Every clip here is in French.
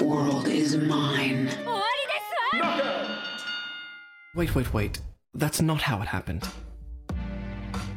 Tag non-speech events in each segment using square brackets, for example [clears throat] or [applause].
world is mine. Wait, wait, wait. That's not how it happened.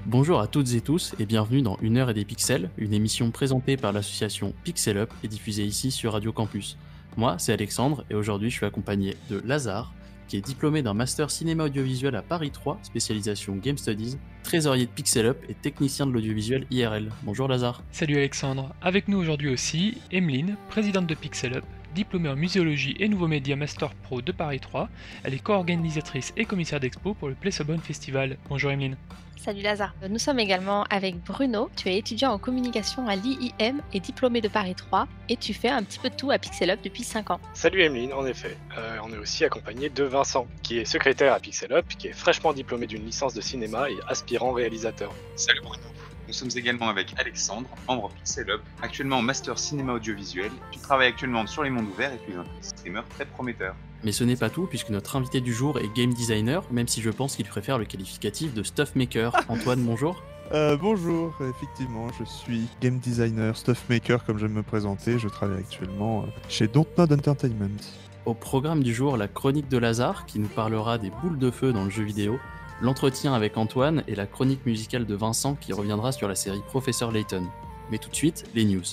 Bonjour à toutes et tous et bienvenue dans Une heure et des pixels, une émission présentée par l'association Pixel Up et diffusée ici sur Radio Campus. Moi, c'est Alexandre et aujourd'hui je suis accompagné de Lazare, qui est diplômé d'un master cinéma audiovisuel à Paris 3, spécialisation Game Studies, trésorier de Pixel Up et technicien de l'audiovisuel IRL. Bonjour Lazare. Salut Alexandre. Avec nous aujourd'hui aussi Emeline, présidente de Pixel Up, diplômée en muséologie et nouveaux médias Master Pro de Paris 3. Elle est co-organisatrice et commissaire d'expo pour le Sobonne Festival. Bonjour Emeline. Salut Lazare. Nous sommes également avec Bruno. Tu es étudiant en communication à l'IIM et diplômé de Paris 3 et tu fais un petit peu de tout à Pixel Up depuis 5 ans. Salut Emeline, en effet. Euh, on est aussi accompagné de Vincent, qui est secrétaire à Pixel Up, qui est fraîchement diplômé d'une licence de cinéma et aspirant réalisateur. Salut Bruno. Nous sommes également avec Alexandre, membre Pixel Up, actuellement en master cinéma audiovisuel. Tu travailles actuellement sur les mondes ouverts et tu es un streamer très prometteur. Mais ce n'est pas tout, puisque notre invité du jour est game designer, même si je pense qu'il préfère le qualificatif de stuff maker. Antoine, bonjour. Euh, bonjour, effectivement, je suis game designer, stuff maker comme j'aime me présenter. Je travaille actuellement euh, chez Dontnod Entertainment. Au programme du jour, la chronique de Lazare, qui nous parlera des boules de feu dans le jeu vidéo, l'entretien avec Antoine et la chronique musicale de Vincent qui reviendra sur la série Professeur Layton. Mais tout de suite, les news.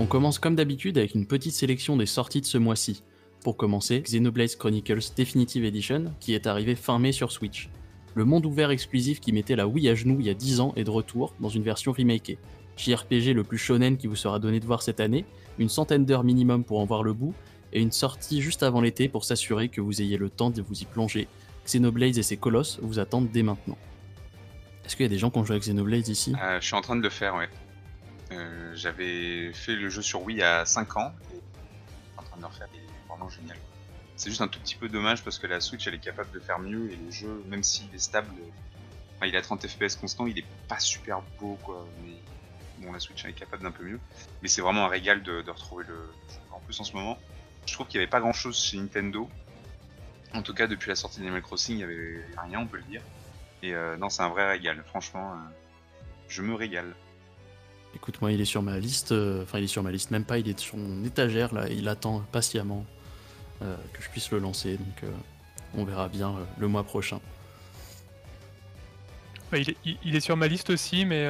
On commence comme d'habitude avec une petite sélection des sorties de ce mois-ci. Pour commencer, Xenoblade Chronicles Definitive Edition, qui est arrivé fin mai sur Switch. Le monde ouvert exclusif qui mettait la Wii à genoux il y a 10 ans est de retour dans une version remakée. JRPG le plus shonen qui vous sera donné de voir cette année, une centaine d'heures minimum pour en voir le bout, et une sortie juste avant l'été pour s'assurer que vous ayez le temps de vous y plonger. Xenoblade et ses colosses vous attendent dès maintenant. Est-ce qu'il y a des gens qui ont joué à Xenoblade ici? Euh, je suis en train de le faire, ouais. Euh, J'avais fait le jeu sur Wii a 5 ans. Et en train de le refaire, il est vraiment génial. C'est juste un tout petit peu dommage parce que la Switch elle est capable de faire mieux et le jeu, même s'il est stable, il est à 30 FPS constant, il est pas super beau quoi. Mais bon, la Switch elle est capable d'un peu mieux. Mais c'est vraiment un régal de, de retrouver le jeu. En plus, en ce moment, je trouve qu'il n'y avait pas grand chose chez Nintendo. En tout cas, depuis la sortie d'Animal Crossing, il n'y avait rien, on peut le dire. Et euh, non, c'est un vrai régal. Franchement, euh, je me régale. Écoute, moi, il est sur ma liste. euh, Enfin, il est sur ma liste, même pas. Il est sur mon étagère là. Il attend patiemment euh, que je puisse le lancer. Donc, euh, on verra bien le mois prochain. Il, est, sur ma liste aussi, mais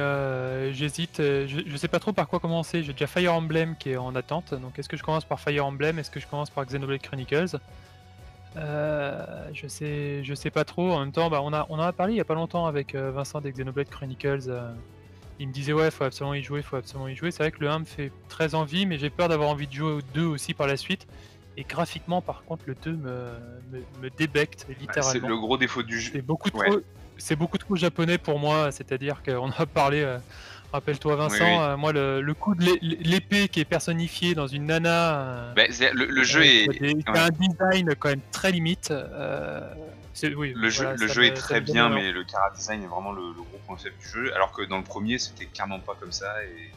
j'hésite. Je, je sais pas trop par quoi commencer. J'ai déjà Fire Emblem qui est en attente. Donc est-ce que je commence par Fire Emblem Est-ce que je commence par Xenoblade Chronicles? Je sais, sais pas trop. En même temps, bah, on, a, on en a parlé il y a pas longtemps avec Vincent des Xenoblade Chronicles. Il me disait ouais, faut absolument y jouer, faut absolument y jouer. C'est vrai que le 1 me fait très envie, mais j'ai peur d'avoir envie de jouer au 2 aussi par la suite. Et graphiquement, par contre, le 2 me, me, me débecte Bah, c'est littéralement. le gros défaut du jeu. C'est beaucoup trop, Ouais. c'est beaucoup trop japonais pour moi. C'est-à-dire qu'on a parlé. euh, Rappelle-toi Vincent, Oui, oui. euh, moi le, le coup de l'é- l'épée qui est personnifiée dans une nana. euh, Bah, le, le jeu est. c'est des- ouais. un design quand même très limite. euh, oui, Le jeu, voilà, le ça jeu me- est très bien, mais le cara design est vraiment le, le gros faible du jeu. Alors que dans le premier, c'était clairement pas comme ça et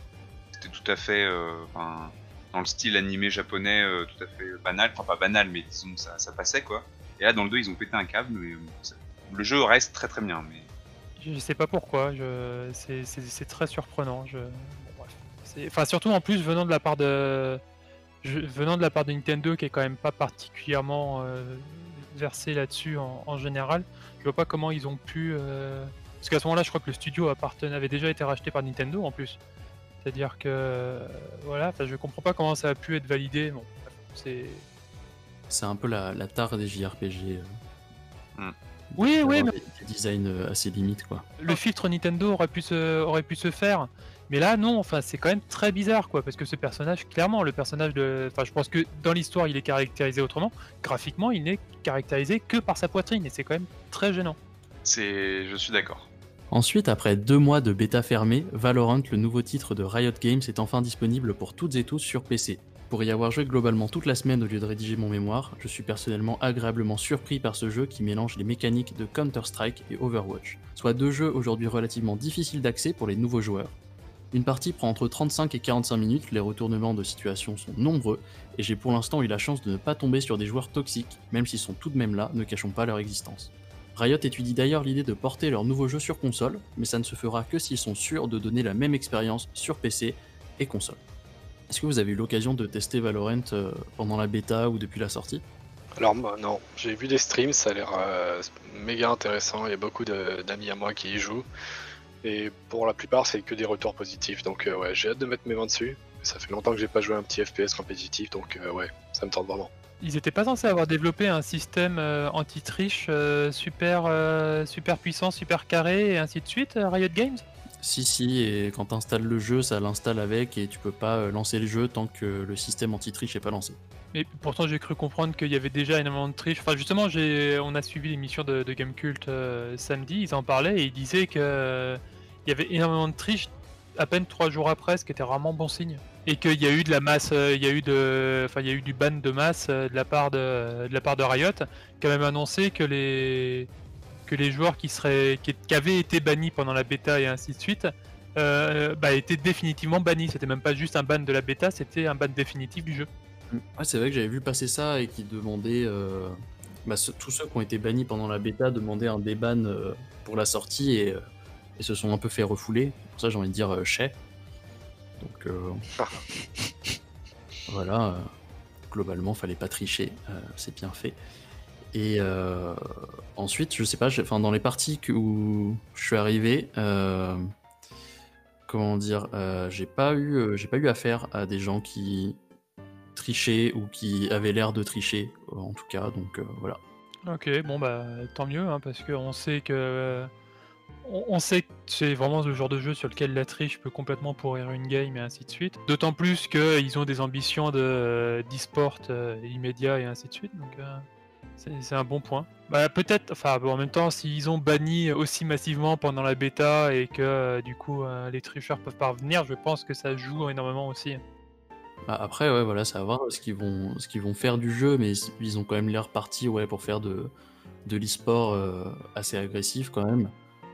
c'était tout à fait, euh, enfin, dans le style animé japonais, euh, tout à fait banal. Enfin, pas banal, mais disons que ça, ça passait quoi. Et là, dans le 2, ils ont pété un câble, mais bon, ça- le jeu reste très très bien. Mais Je sais pas pourquoi, je... c'est- très surprenant. Je... bon, Enfin, surtout en plus venant de la part de je- venant de la part de Nintendo qui est quand même pas particulièrement euh, versé là-dessus en, en général. Je vois pas comment ils ont pu euh, parce qu'à ce moment-là, je crois que le studio appartenait avait déjà été racheté par Nintendo en plus. C'est-à-dire que euh, voilà, enfin, je comprends pas comment ça a pu être validé. Bon, c'est C'est un peu la, la tare des JRPG. euh, Oui, oui, d'avoir mais- Des, des designs assez limites, quoi. le filtre Nintendo aurait pu se, aurait pu se faire. Mais là, non, enfin, c'est quand même très bizarre, quoi, parce que ce personnage, clairement, le personnage de. Enfin, je pense que dans l'histoire, il est caractérisé autrement. Graphiquement, il n'est caractérisé que par sa poitrine, et c'est quand même très gênant. c'est, je suis d'accord. Ensuite, après deux mois de bêta fermée, Valorant, le nouveau titre de Riot Games, est enfin disponible pour toutes et tous sur PC. Pour y avoir joué globalement toute la semaine au lieu de rédiger mon mémoire, je suis personnellement agréablement surpris par ce jeu qui mélange les mécaniques de Counter-Strike et Overwatch, soit deux jeux aujourd'hui relativement difficiles d'accès pour les nouveaux joueurs. Une partie prend entre 35 et 45 minutes, les retournements de situation sont nombreux, et j'ai pour l'instant eu la chance de ne pas tomber sur des joueurs toxiques, même s'ils sont tout de même là, ne cachons pas leur existence. Riot étudie d'ailleurs l'idée de porter leur nouveau jeu sur console, mais ça ne se fera que s'ils sont sûrs de donner la même expérience sur PC et console. Est-ce que vous avez eu l'occasion de tester Valorant euh, pendant la bêta ou depuis la sortie? Alors non, j'ai vu des streams, ça a l'air euh, méga intéressant, il y a beaucoup d'amis à moi qui y jouent. Et pour la plupart, c'est que des retours positifs, donc euh, ouais, j'ai hâte de mettre mes mains dessus. Ça fait longtemps que j'ai pas joué un petit FPS compétitif, donc euh, ouais, ça me tente vraiment. Ils étaient pas censés avoir développé un système euh, anti-triche euh, super, euh, super puissant, super carré et ainsi de suite, euh, Riot Games? Si, si, et quand tu installes le jeu, ça l'installe avec et tu peux pas euh, lancer le jeu tant que le système anti-triche est pas lancé. Mais pourtant, j'ai cru comprendre qu'il y avait déjà énormément de triche. Enfin, justement, on a suivi l'émission de, de Gamecult euh, samedi, ils en parlaient et ils disaient que euh, y avait énormément de triche à peine trois jours après, ce qui était vraiment bon signe. Et qu'il y a eu de la masse, euh, il y a eu de, il y a eu du ban de masse de la part de, Riot, qui a même annoncé que les que les joueurs qui avaient été bannis pendant la bêta et ainsi de suite, bah, étaient définitivement bannis. C'était même pas juste un ban de la bêta, c'était un ban définitif du jeu. Ouais, c'est vrai que j'avais vu passer ça et qui demandait. euh, bah, ce- tous ceux qui ont été bannis pendant la bêta demandaient un déban euh, pour la sortie et, euh, et se sont un peu fait refouler. Pour ça, j'ai envie de dire euh, chais. Donc euh, [laughs] voilà, euh, globalement, fallait pas tricher, euh, c'est bien fait. Et euh, ensuite, je sais pas, j'ai- enfin, dans les parties que- où je suis arrivé, euh, comment dire, euh, j'ai pas eu, euh, j'ai pas eu affaire à des gens qui trichaient ou qui avaient l'air de tricher, euh, en tout cas. Donc euh, voilà. Ok, bon bah tant mieux, hein, parce qu'on sait que on, on sait que c'est vraiment le genre de jeu sur lequel la triche peut complètement pourrir une game et ainsi de suite. D'autant plus qu'ils ont des ambitions de d'e-sport euh, immédiat et ainsi de suite, donc euh, c'est un bon point. Bah peut-être, enfin en même temps, s'ils ont banni aussi massivement pendant la bêta et que euh, du coup euh, les tricheurs peuvent pas revenir, je pense que ça joue énormément aussi. Bah, après, ouais, voilà, ça va voir ce qu'ils vont, vont faire du jeu, mais ils ont quand même l'air partis, ouais, pour faire de, de l'e-sport euh, assez agressif quand même.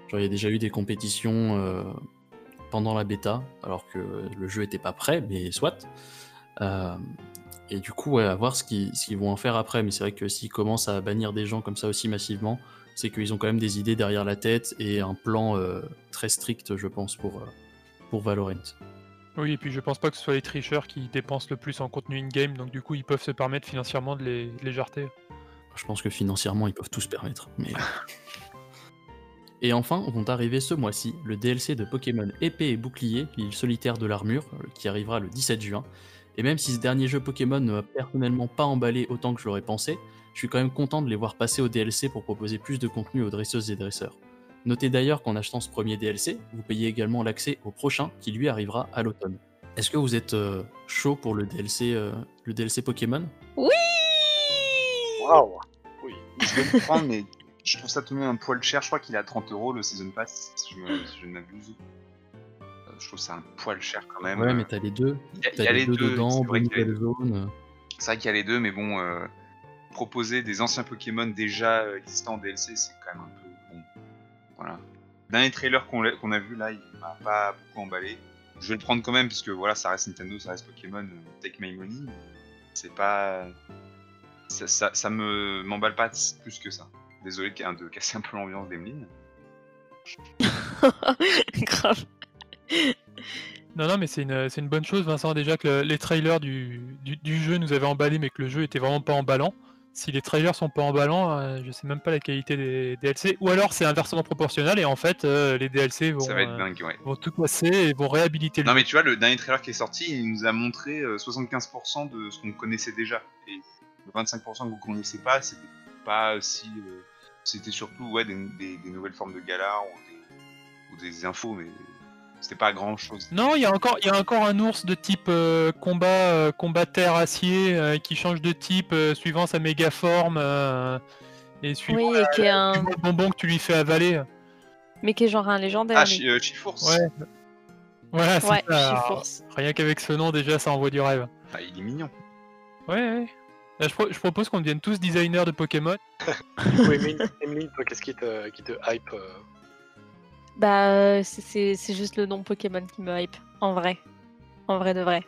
Genre, il y a déjà eu des compétitions euh, pendant la bêta, alors que le jeu était pas prêt, mais soit. Euh, et du coup, ouais, à voir ce qu'ils, vont en faire après. Mais c'est vrai que s'ils commencent à bannir des gens comme ça aussi massivement, c'est qu'ils ont quand même des idées derrière la tête et un plan très strict, je pense, pour, pour Valorant. Oui, et puis je pense pas que ce soit les tricheurs qui dépensent le plus en contenu in-game, donc du coup ils peuvent se permettre financièrement de les, jarter. Je pense que financièrement, ils peuvent tout se permettre. Mais... et enfin, vont arriver ce mois-ci le DLC de Pokémon Épée et Bouclier, l'île solitaire de l'armure, euh, qui arrivera le 17 juin. Et même si ce dernier jeu Pokémon ne m'a personnellement pas emballé autant que je l'aurais pensé, je suis quand même content de les voir passer au DLC pour proposer plus de contenu aux dresseuses et dresseurs. Notez d'ailleurs qu'en achetant ce premier DLC, vous payez également l'accès au prochain qui lui arrivera à l'automne. Est-ce que vous êtes euh, chaud pour le DLC, euh, le DLC Pokémon? Oui Waouh Oui. Je vais le prendre, mais je trouve ça tout de même un poil cher. Je crois qu'il est à 30 euros le Season Pass, si je, me- si je ne m'abuse. Euh, Je trouve ça un poil cher quand même. Ouais, mais t'as les deux. Il y y a les, les deux, deux, dedans, c'est vrai bonne qu'il y a zone. C'est vrai qu'il y a les deux, mais bon, euh, proposer des anciens Pokémon déjà existants en DLC, c'est quand même un peu. Voilà. Le dernier trailer qu'on a vu là, il m'a pas beaucoup emballé. Je vais le prendre quand même, parce que voilà, ça reste Nintendo, ça reste Pokémon, euh, take my money. C'est pas. Ça, ça, ça me m'emballe pas plus que ça. Désolé de de casser un peu l'ambiance d'Emeline. [laughs] Grave. Non, non, mais c'est une, bonne chose, Vincent, déjà que le- les trailers du, du, du jeu nous avaient emballé, mais que le jeu était vraiment pas emballant. Si les trailers sont pas emballants, euh, je sais même pas la qualité des DLC. Ou alors c'est inversement proportionnel et en fait euh, les DLC vont, Ça va être euh, dingue, ouais. vont tout casser et vont réhabiliter le Non mais tu vois, le dernier trailer qui est sorti, il nous a montré euh, 75% de ce qu'on connaissait déjà. Et le 25% que vous connaissez pas, c'était pas si... euh, c'était surtout ouais, des, des- des nouvelles formes de galas ou des, ou des infos, mais c'était pas grand chose. Non, il y a encore, il y a encore un ours de type euh, combat, euh, combat terre acier euh, qui change de type euh, suivant sa méga forme euh, et suivant Oui, et la- qui est un- suivant le bonbon que tu lui fais avaler. Mais qui est genre un légendaire. Ah, euh, Chifours Ouais. Voilà, c'est Ouais, ça. Rien qu'avec ce nom déjà, ça envoie du rêve. Ah, il est mignon. Ouais, ouais. Là, je, pro- je propose qu'on devienne tous designers de Pokémon. [laughs] oui, mais [laughs] toi, qu'est-ce qui te, qui te hype euh, Bah, euh, c'est- c'est c'est juste le nom Pokémon qui me hype, en vrai. En vrai de vrai.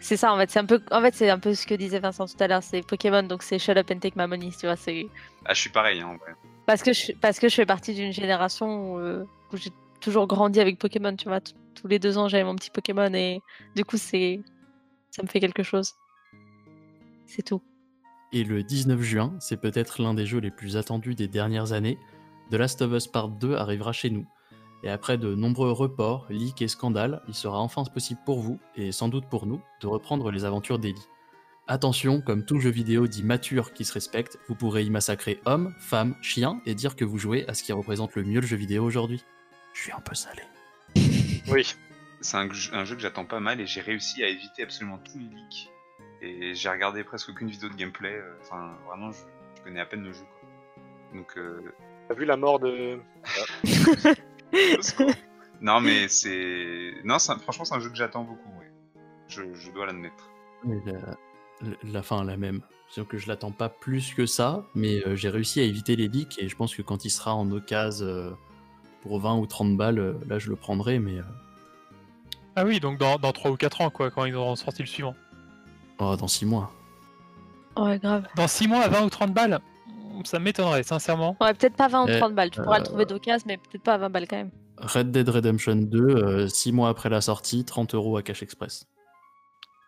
C'est ça, en fait. C'est un peu, en fait, c'est un peu ce que disait Vincent tout à l'heure. C'est Pokémon, donc c'est Shut Up and Take My Money, tu vois. C'est Ah, je suis pareil, hein, en vrai. parce que je, parce que je fais partie d'une génération où, euh, où j'ai toujours grandi avec Pokémon, tu vois. T- Tous les deux ans, j'avais mon petit Pokémon et du coup, c'est, ça me fait quelque chose. C'est tout. Et le 19 juin, c'est peut-être l'un des jeux les plus attendus des dernières années. The Last of Us Part 2 arrivera chez nous. Et après de nombreux reports, leaks et scandales, il sera enfin possible pour vous, et sans doute pour nous, de reprendre les aventures d'Ellie. Attention, comme tout jeu vidéo dit mature qui se respecte, vous pourrez y massacrer hommes, femmes, chiens, et dire que vous jouez à ce qui représente le mieux le jeu vidéo aujourd'hui. Je suis un peu salé. [laughs] Oui. C'est un, jeu- un jeu que j'attends pas mal et j'ai réussi à éviter absolument tous les leaks. Et j'ai regardé presque aucune vidéo de gameplay. euh, Enfin, vraiment, je, je connais à peine le jeu. Quoi. Donc, euh, T'as vu la mort de. [laughs] non, mais c'est. Non, franchement, c'est un jeu que j'attends beaucoup. Ouais. Je, je dois l'admettre. La, la- fin, la même. C'est que je l'attends pas plus que ça, mais euh, j'ai réussi à éviter les leaks, et je pense que quand il sera en occasion euh, pour 20 ou 30 balles, euh, là je le prendrai, mais euh, Ah oui, donc dans, dans 3 ou 4 ans, quoi, quand ils auront sorti le suivant. oh, dans 6 mois. Ouais, grave. Dans 6 mois à 20 ou 30 balles? Ça m'étonnerait, sincèrement. Ouais, peut-être pas 20 ou Eh, 30 balles. Tu pourras le euh, trouver d'occasion, mais peut-être pas à 20 balles quand même. Red Dead Redemption 2, 6 mois après la sortie, 30 euros à Cash Express.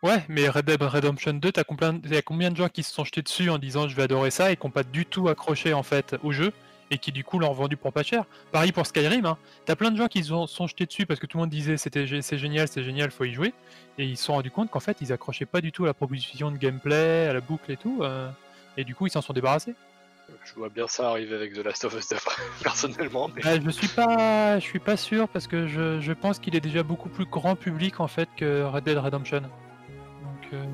Ouais, mais Red Dead Redemption 2, t'as combien, y a combien de gens qui se sont jetés dessus en disant je vais adorer ça et qui n'ont pas du tout accroché en fait au jeu et qui du coup l'ont vendu pour pas cher? Pareil pour Skyrim, hein. t'as plein de gens qui se sont- jetés dessus parce que tout le monde disait c'était c'est génial, c'est génial, faut y jouer et ils se sont rendus compte qu'en fait ils accrochaient pas du tout à la proposition de gameplay, à la boucle et tout euh, et du coup ils s'en sont débarrassés. Je vois bien ça arriver avec The Last of Us 2, [laughs] personnellement. Mais... Euh, je suis pas, je suis pas sûr parce que je, je pense qu'il est déjà beaucoup plus grand public en fait que Red Dead Redemption. Donc euh,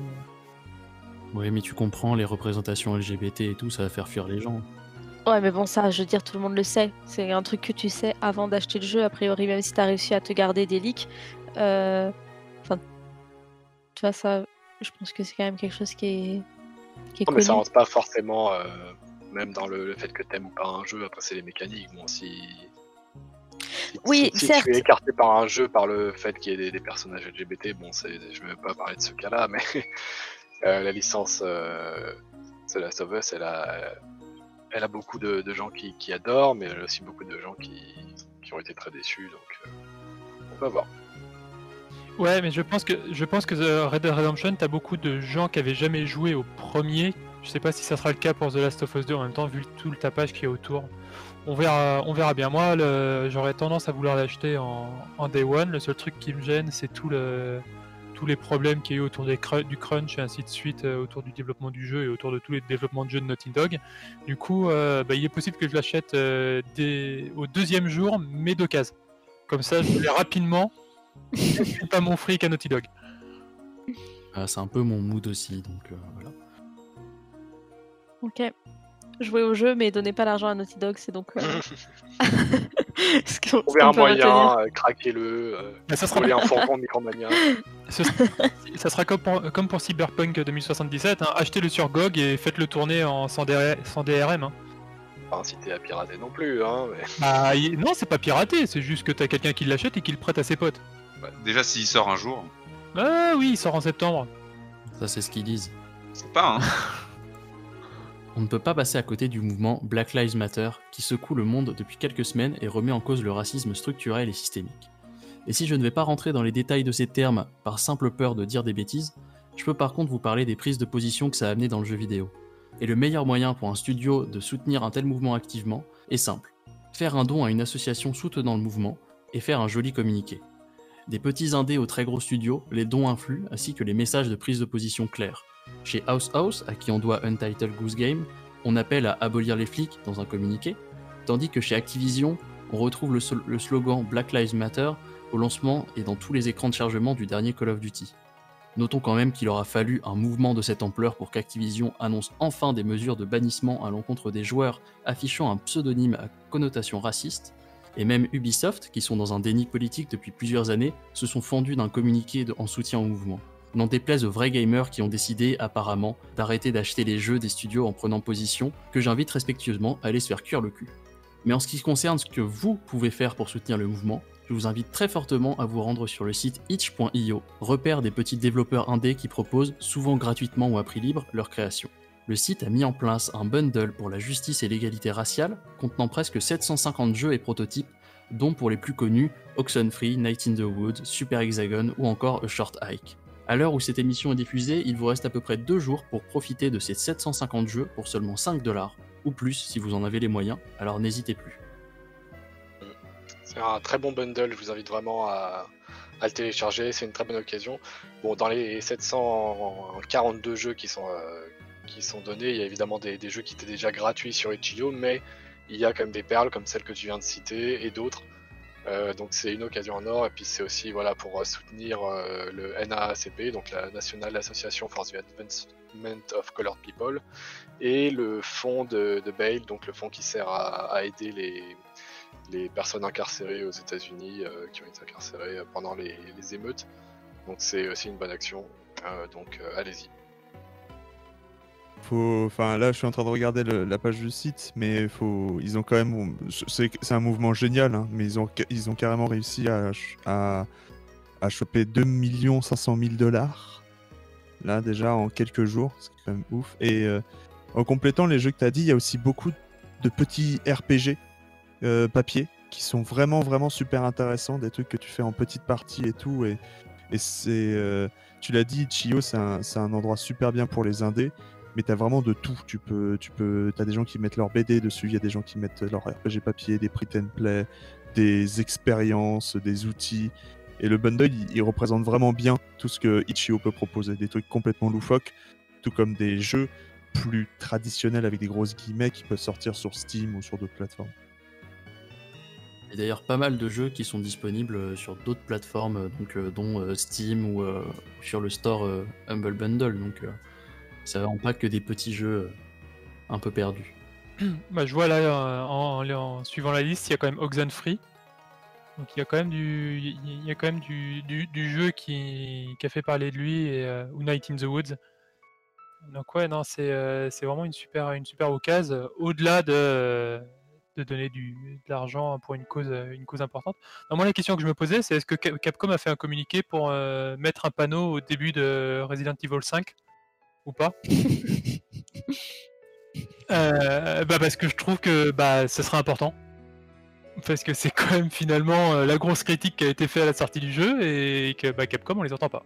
Ouais, mais tu comprends, les représentations LGBT et tout, ça va faire fuir les gens. Ouais, mais bon, ça, je veux dire, tout le monde le sait. C'est un truc que tu sais avant d'acheter le jeu, a priori, même si t'as réussi à te garder des leaks. Euh, Enfin, tu vois, ça, je pense que c'est quand même quelque chose qui est, qui est Non, mais ça rentre pas forcément, euh, même dans le, le fait que t'aimes ou pas un jeu, après c'est les mécaniques. Bon, si. si- Oui, si, si certes. tu es écarté par un jeu par le fait qu'il y ait des, des personnages LGBT, bon, c'est, je vais pas parler de ce cas-là, [laughs] mais euh, la licence euh, The Last of Us, elle a, elle a beaucoup de, de gens qui, qui adorent, mais elle a aussi beaucoup de gens qui, qui ont été très déçus, donc euh, on va voir. Ouais, mais je pense que je pense que The Red Dead Redemption, t'as beaucoup de gens qui avaient jamais joué au premier. Je sais pas si ça sera le cas pour The Last of Us 2 en même temps, vu tout le tapage qu'il y a autour. On verra, on verra bien. Moi, j'aurais tendance à vouloir l'acheter en, en day one. Le seul truc qui me gêne, c'est tout le, tous les problèmes qu'il y a eu autour des cru- du crunch et ainsi de suite, euh, autour du développement du jeu et autour de tous les développements de jeux de Naughty Dog. Du coup, euh, bah, il est possible que je l'achète euh, au deuxième jour, mais d'occasion. Comme ça, je l'ai rapidement. [laughs] Je pas mon fric à Naughty Dog. Ah, c'est un peu mon mood aussi, donc voilà. Ok. Jouer au jeu, mais donnez pas l'argent à Naughty Dog, c'est donc. euh, ce ce Trouver un moyen, euh, craquez-le, euh, Mais ça sera- trouvez un [laughs] fourgon Micromania. Ce sera- ça sera comme pour, comme pour Cyberpunk 2077, hein. achetez-le sur GOG et faites-le tourner en, sans, DR sans DRM. hein. Pas inciter à pirater non plus, hein, mais... [laughs] Bah, non, c'est pas piraté, c'est juste que t'as quelqu'un qui l'achète et qui le prête à ses potes. Bah, déjà, s'il sort un jour, Ah oui, il sort en septembre. Ça, c'est ce qu'ils disent. c'est pas, hein. [laughs] On ne peut pas passer à côté du mouvement Black Lives Matter qui secoue le monde depuis quelques semaines et remet en cause le racisme structurel et systémique. Et si je ne vais pas rentrer dans les détails de ces termes par simple peur de dire des bêtises, je peux par contre vous parler des prises de position que ça a amené dans le jeu vidéo. Et le meilleur moyen pour un studio de soutenir un tel mouvement activement est simple. Faire un don à une association soutenant le mouvement et faire un joli communiqué. Des petits indés aux très gros studios, les dons influent ainsi que les messages de prise de position clairs. Chez House House, à qui on doit Untitled Goose Game, on appelle à abolir les flics dans un communiqué, tandis que chez Activision, on retrouve le, slogan Black Lives Matter au lancement et dans tous les écrans de chargement du dernier Call of Duty. Notons quand même qu'il aura fallu un mouvement de cette ampleur pour qu'Activision annonce enfin des mesures de bannissement à l'encontre des joueurs affichant un pseudonyme à connotation raciste, et même Ubisoft, qui sont dans un déni politique depuis plusieurs années, se sont fendus d'un communiqué en soutien au mouvement. N'en déplaise aux vrais gamers qui ont décidé, apparemment, d'arrêter d'acheter les jeux des studios en prenant position, que j'invite respectueusement à aller se faire cuire le cul. Mais en ce qui concerne ce que vous pouvez faire pour soutenir le mouvement, je vous invite très fortement à vous rendre sur le site itch.io, repère des petits développeurs indés qui proposent, souvent gratuitement ou à prix libre, leurs créations. Le site a mis en place un bundle pour la justice et l'égalité raciale, contenant presque 750 jeux et prototypes, dont pour les plus connus Oxenfree, Night in the Woods, Super Hexagon ou encore A Short Hike. À l'heure où cette émission est diffusée, il vous reste à peu près deux jours pour profiter de ces 750 jeux pour seulement 5 dollars, ou plus si vous en avez les moyens, alors n'hésitez plus. C'est un très bon bundle, je vous invite vraiment à, le télécharger, c'est une très bonne occasion. Bon, dans les 742 jeux qui sont, euh, qui sont donnés, il y a évidemment des, des, jeux qui étaient déjà gratuits sur Itch.io, mais il y a quand même des perles comme celle que tu viens de citer et d'autres. Euh, donc c'est une occasion en or et puis c'est aussi voilà pour soutenir euh, le NAACP, donc la National Association for the Advancement of Colored People, et le fonds de, Bail, donc le fonds qui sert à, aider les, les personnes incarcérées aux États-Unis euh, qui ont été incarcérées pendant les, les émeutes. Donc c'est aussi une bonne action. Euh, donc euh, allez-y. Faut, enfin là, je suis en train de regarder la page du site, mais faut, ils ont quand même, c'est un mouvement génial, hein, mais ils ont, ils ont carrément réussi à, à, à choper 2 500 000 dollars là déjà en quelques jours, c'est quand même ouf. Et euh, en complétant les jeux que tu as dit, il y a aussi beaucoup de petits RPG euh, papier qui sont vraiment vraiment super intéressants, des trucs que tu fais en petite partie et tout. Et, et c'est, euh, tu l'as dit, Chio, c'est un, un, endroit super bien pour les indés mais t'as vraiment de tout. Tu peux, tu peux, t'as des gens qui mettent leur BD dessus, il y a des gens qui mettent leur RPG papier, des print play, des expériences, des outils. Et le bundle, il, représente vraiment bien tout ce que Itch.io peut proposer, des trucs complètement loufoques, tout comme des jeux plus traditionnels avec des grosses guillemets qui peuvent sortir sur Steam ou sur d'autres plateformes. A d'ailleurs pas mal de jeux qui sont disponibles sur d'autres plateformes, donc, euh, dont euh, Steam ou euh, sur le store Humble Bundle. Donc, ça vraiment pas que des petits jeux un peu perdus. [clears throat] Bah, je vois là, en, en, suivant la liste, il y a quand même Oxenfree. Donc il y a quand même du, il y a quand même du, du, jeu qui, a fait parler de lui et euh, Night in the Woods. Donc ouais, non, c'est euh, vraiment une super, une super occasion. Au-delà de, de donner du, de l'argent pour une cause, une cause importante. Moi la question que je me posais, c'est est-ce que Capcom a fait un communiqué pour euh, mettre un panneau au début de Resident Evil 5 ou pas euh, bah parce que je trouve que bah ce sera important parce que c'est [laughs] quand même finalement euh, la grosse critique qui a été faite à la sortie du jeu et que bah, Capcom on les entend pas.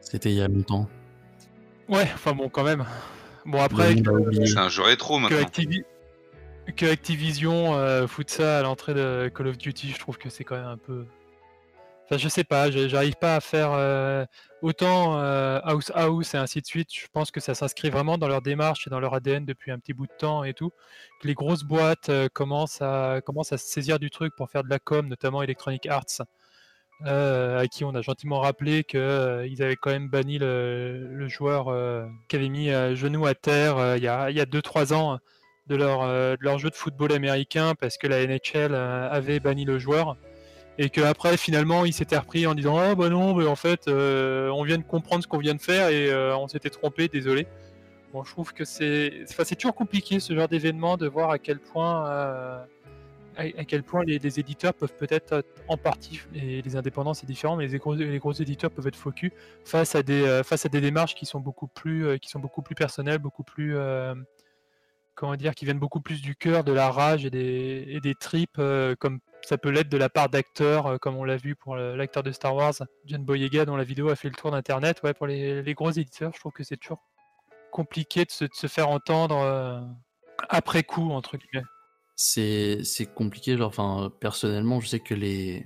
C'était il y a longtemps. Ouais, enfin bon quand même. Bon après c'est un jeu rétro maintenant. Que, Activi que Activision euh, fout ça à l'entrée de Call of Duty, je trouve que c'est quand même un peu Enfin, je sais pas, j'arrive pas à faire euh, autant euh, House House et ainsi de suite. Je pense que ça s'inscrit vraiment dans leur démarche et dans leur ADN depuis un petit bout de temps et tout. Que les grosses boîtes euh, commencent, à, commencent à se saisir du truc pour faire de la com, notamment Electronic Arts, à qui on a gentiment rappelé qu'ils euh, avaient quand même banni le, le joueur qui avait mis genou à terre il y a 2-3 ans de leur, de leur jeu de football américain parce que la NHL avait banni le joueur et que après finalement il s'était repris en disant ah bah non mais en fait euh, on vient de comprendre ce qu'on vient de faire et euh, on s'était trompé désolé. Bon je trouve que c'est enfin, c'est toujours compliqué ce genre d'événement de voir à quel point euh, à, quel point les, éditeurs peuvent peut-être en partie et les indépendants c'est différent mais les gros, les gros éditeurs peuvent être focus face à des face à des démarches qui sont beaucoup plus qui sont beaucoup plus personnelles beaucoup plus comment dire qui viennent beaucoup plus du cœur de la rage et des, et des tripes comme ça peut l'être de la part d'acteurs, euh, comme on l'a vu pour l'acteur de Star Wars, John Boyega, dont la vidéo a fait le tour d'internet. Ouais, pour les, les, gros éditeurs, je trouve que c'est toujours compliqué de se, de se faire entendre euh, après coup, entre guillemets. C'est compliqué, genre, enfin, personnellement, je sais que les.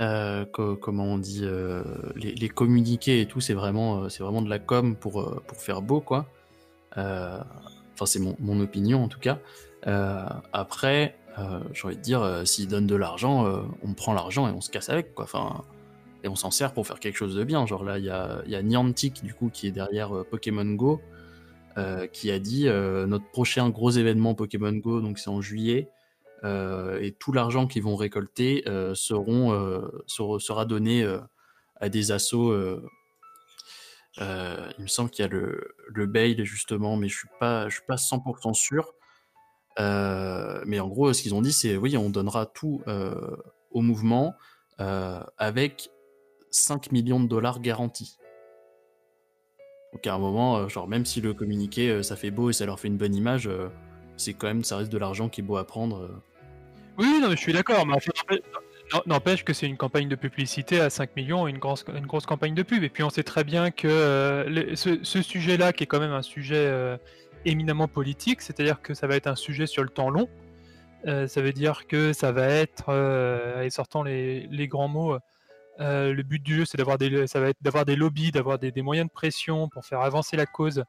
Euh, co comment on dit euh, les, les, communiqués et tout c'est vraiment euh, c'est vraiment de la com pour euh, pour faire beau quoi enfin c'est mon, mon opinion en tout cas après euh, j'ai envie de dire, euh, s'ils donnent de l'argent, euh, on prend l'argent et on se casse avec, quoi. Enfin, et on s'en sert pour faire quelque chose de bien. Genre là, il y a, y a, Niantic, du coup, qui est derrière Pokémon Go, qui a dit notre prochain gros événement Pokémon Go, donc c'est en juillet, et tout l'argent qu'ils vont récolter sera donné à des assos Euh, il me semble qu'il y a le, bail justement, mais je suis pas, je suis pas 100% sûr. Euh, mais en gros, ce qu'ils ont dit, c'est oui, on donnera tout euh, au mouvement avec 5 millions de dollars garantis. Donc à un moment, genre même si le communiqué, ça fait beau et ça leur fait une bonne image, c'est quand même, ça reste de l'argent qui est beau à prendre. Oui, non, mais je suis d'accord, mais n'empêche- n'en- n'empêche que c'est une campagne de publicité à 5 millions, une grosse, une grosse campagne de pub. Et puis on sait très bien que euh, ce, sujet-là, qui est quand même un sujet euh, éminemment politique, c'est-à-dire que ça va être un sujet sur le temps long, euh, ça veut dire que ça va être, et sortant les, les grands mots, le but du jeu, c'est d'avoir des, des lobbies, d'avoir des, des moyens de pression pour faire avancer la cause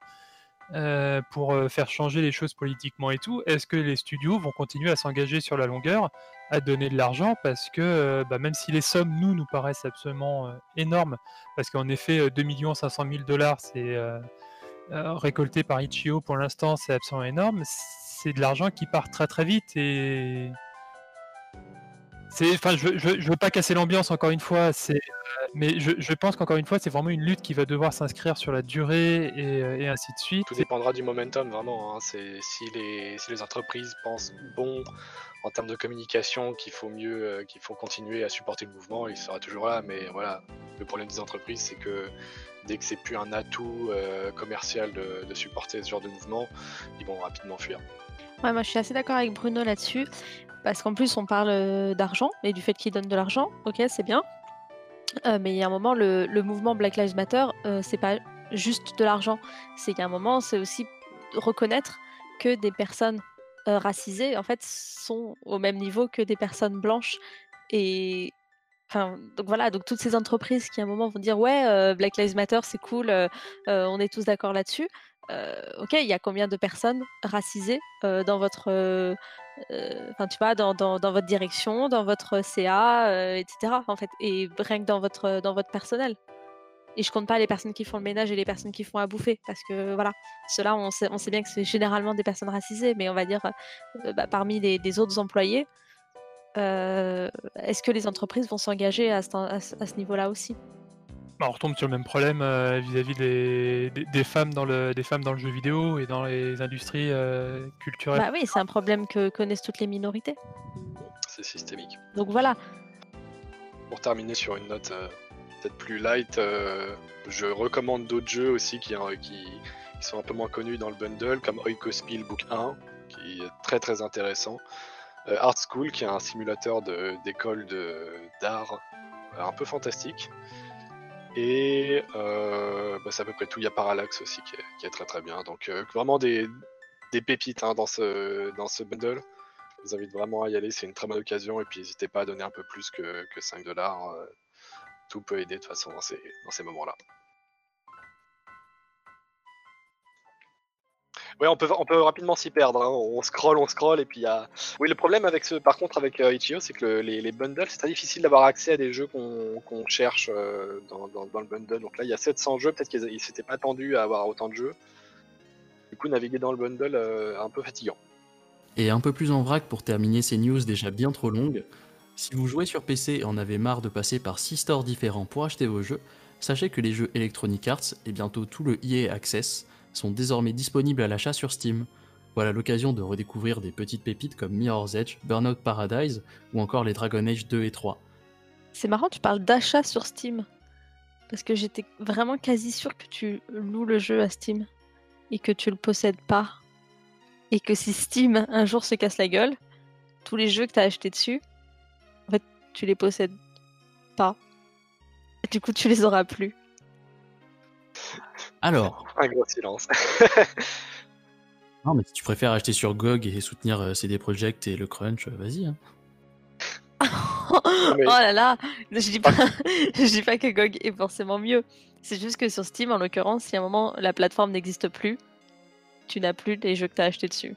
pour faire changer les choses politiquement et tout, est-ce que les studios vont continuer à s'engager sur la longueur, à donner de l'argent Parce que euh, bah, même si les sommes, nous, nous paraissent absolument euh, énormes, parce qu'en effet, euh, 2 500 000 dollars, c'est euh, récolté par Ichio pour l'instant, c'est absolument énorme, c'est de l'argent qui part très très vite et... C'est, enfin, je, je, je veux pas casser l'ambiance encore une fois, c'est, euh, mais je, je pense qu'encore une fois, c'est vraiment une lutte qui va devoir s'inscrire sur la durée et, euh, et ainsi de suite. Tout dépendra du momentum, vraiment. hein. C'est si les, si les entreprises pensent bon en termes de communication qu'il faut mieux, euh, qu'il faut continuer à supporter le mouvement, il sera toujours là. Mais voilà, le problème des entreprises, c'est que dès que c'est plus un atout euh, commercial de, de supporter ce genre de mouvement, ils vont rapidement fuir. Ouais, moi je suis assez d'accord avec Bruno là-dessus, parce qu'en plus on parle euh, d'argent et du fait qu'il donne de l'argent, ok, c'est bien. Euh, mais il y a un moment, le, mouvement Black Lives Matter, euh, c'est pas juste de l'argent, c'est qu'à un moment, c'est aussi reconnaître que des personnes euh, racisées, en fait, sont au même niveau que des personnes blanches. Et donc voilà, donc toutes ces entreprises qui à un moment vont dire ouais, Black Lives Matter, c'est cool, on est tous d'accord là-dessus. Ok, il y a combien de personnes racisées dans votre, enfin tu vois, dans, votre direction, dans votre CA, etc. En fait, et rien que dans votre dans votre personnel? Et je compte pas les personnes qui font le ménage et les personnes qui font à bouffer, parce que voilà, ceux-là, on sait, on sait bien que c'est généralement des personnes racisées, mais on va dire bah, parmi les, autres employés, est-ce que les entreprises vont s'engager à ce, à ce- à ce niveau-là aussi? Bah, on retombe sur le même problème euh, vis-à-vis des, des, des femmes dans le, des femmes dans le jeu vidéo et dans les industries euh, culturelles. Bah oui, c'est un problème que connaissent toutes les minorités. C'est systémique. Donc voilà. Pour terminer sur une note euh, peut-être plus light, euh, je recommande d'autres jeux aussi qui, hein, qui, qui sont un peu moins connus dans le bundle, comme Oikospil Book 1, qui est très très intéressant. Euh, Art School, qui est un simulateur d'école d'art euh, un peu fantastique. Et euh, bah, c'est à peu près tout. Il y a Parallax aussi qui est, très très bien. Donc euh, vraiment des, pépites hein, dans, ce, bundle. Je vous invite vraiment à y aller, c'est une très bonne occasion. Et puis n'hésitez pas à donner un peu plus que, que 5 dollars. Tout peut aider de toute façon dans ces moments-là. Ouais, on peut, rapidement s'y perdre. hein. On scroll, on scroll, et puis il y a. Oui, le problème avec ce, par contre, avec euh, Itch.io, c'est que le- les, les bundles, c'est très difficile d'avoir accès à des jeux qu'on cherche euh, dans, le bundle. Donc là, il y a 700 jeux, peut-être qu'ils ils s'étaient pas attendus à avoir autant de jeux. Du coup, naviguer dans le bundle, euh, un peu fatigant. Et un peu plus en vrac pour terminer ces news déjà bien trop longues, si vous jouez sur PC et en avez marre de passer par 6 stores différents pour acheter vos jeux, sachez que les jeux Electronic Arts et bientôt tout le EA Access sont désormais disponibles à l'achat sur Steam. Voilà l'occasion de redécouvrir des petites pépites comme Mirror's Edge, Burnout Paradise ou encore les Dragon Age 2 et 3. C'est marrant, tu parles d'achat sur Steam. Parce que j'étais vraiment quasi sûre que tu loues le jeu à Steam. Et que tu le possèdes pas. Et que si Steam un jour se casse la gueule, tous les jeux que tu as achetés dessus, en fait, tu les possèdes pas. Du coup, tu les auras plus. Alors, Un gros silence. non mais si tu préfères acheter sur GOG et soutenir euh, CD Projekt et le crunch, euh, vas-y. hein. mais- [laughs] Oh là là Je dis pas, [laughs] je dis pas que GOG est forcément mieux. C'est juste que sur Steam, en l'occurrence, si à un moment la plateforme n'existe plus, tu n'as plus les jeux que tu as achetés dessus.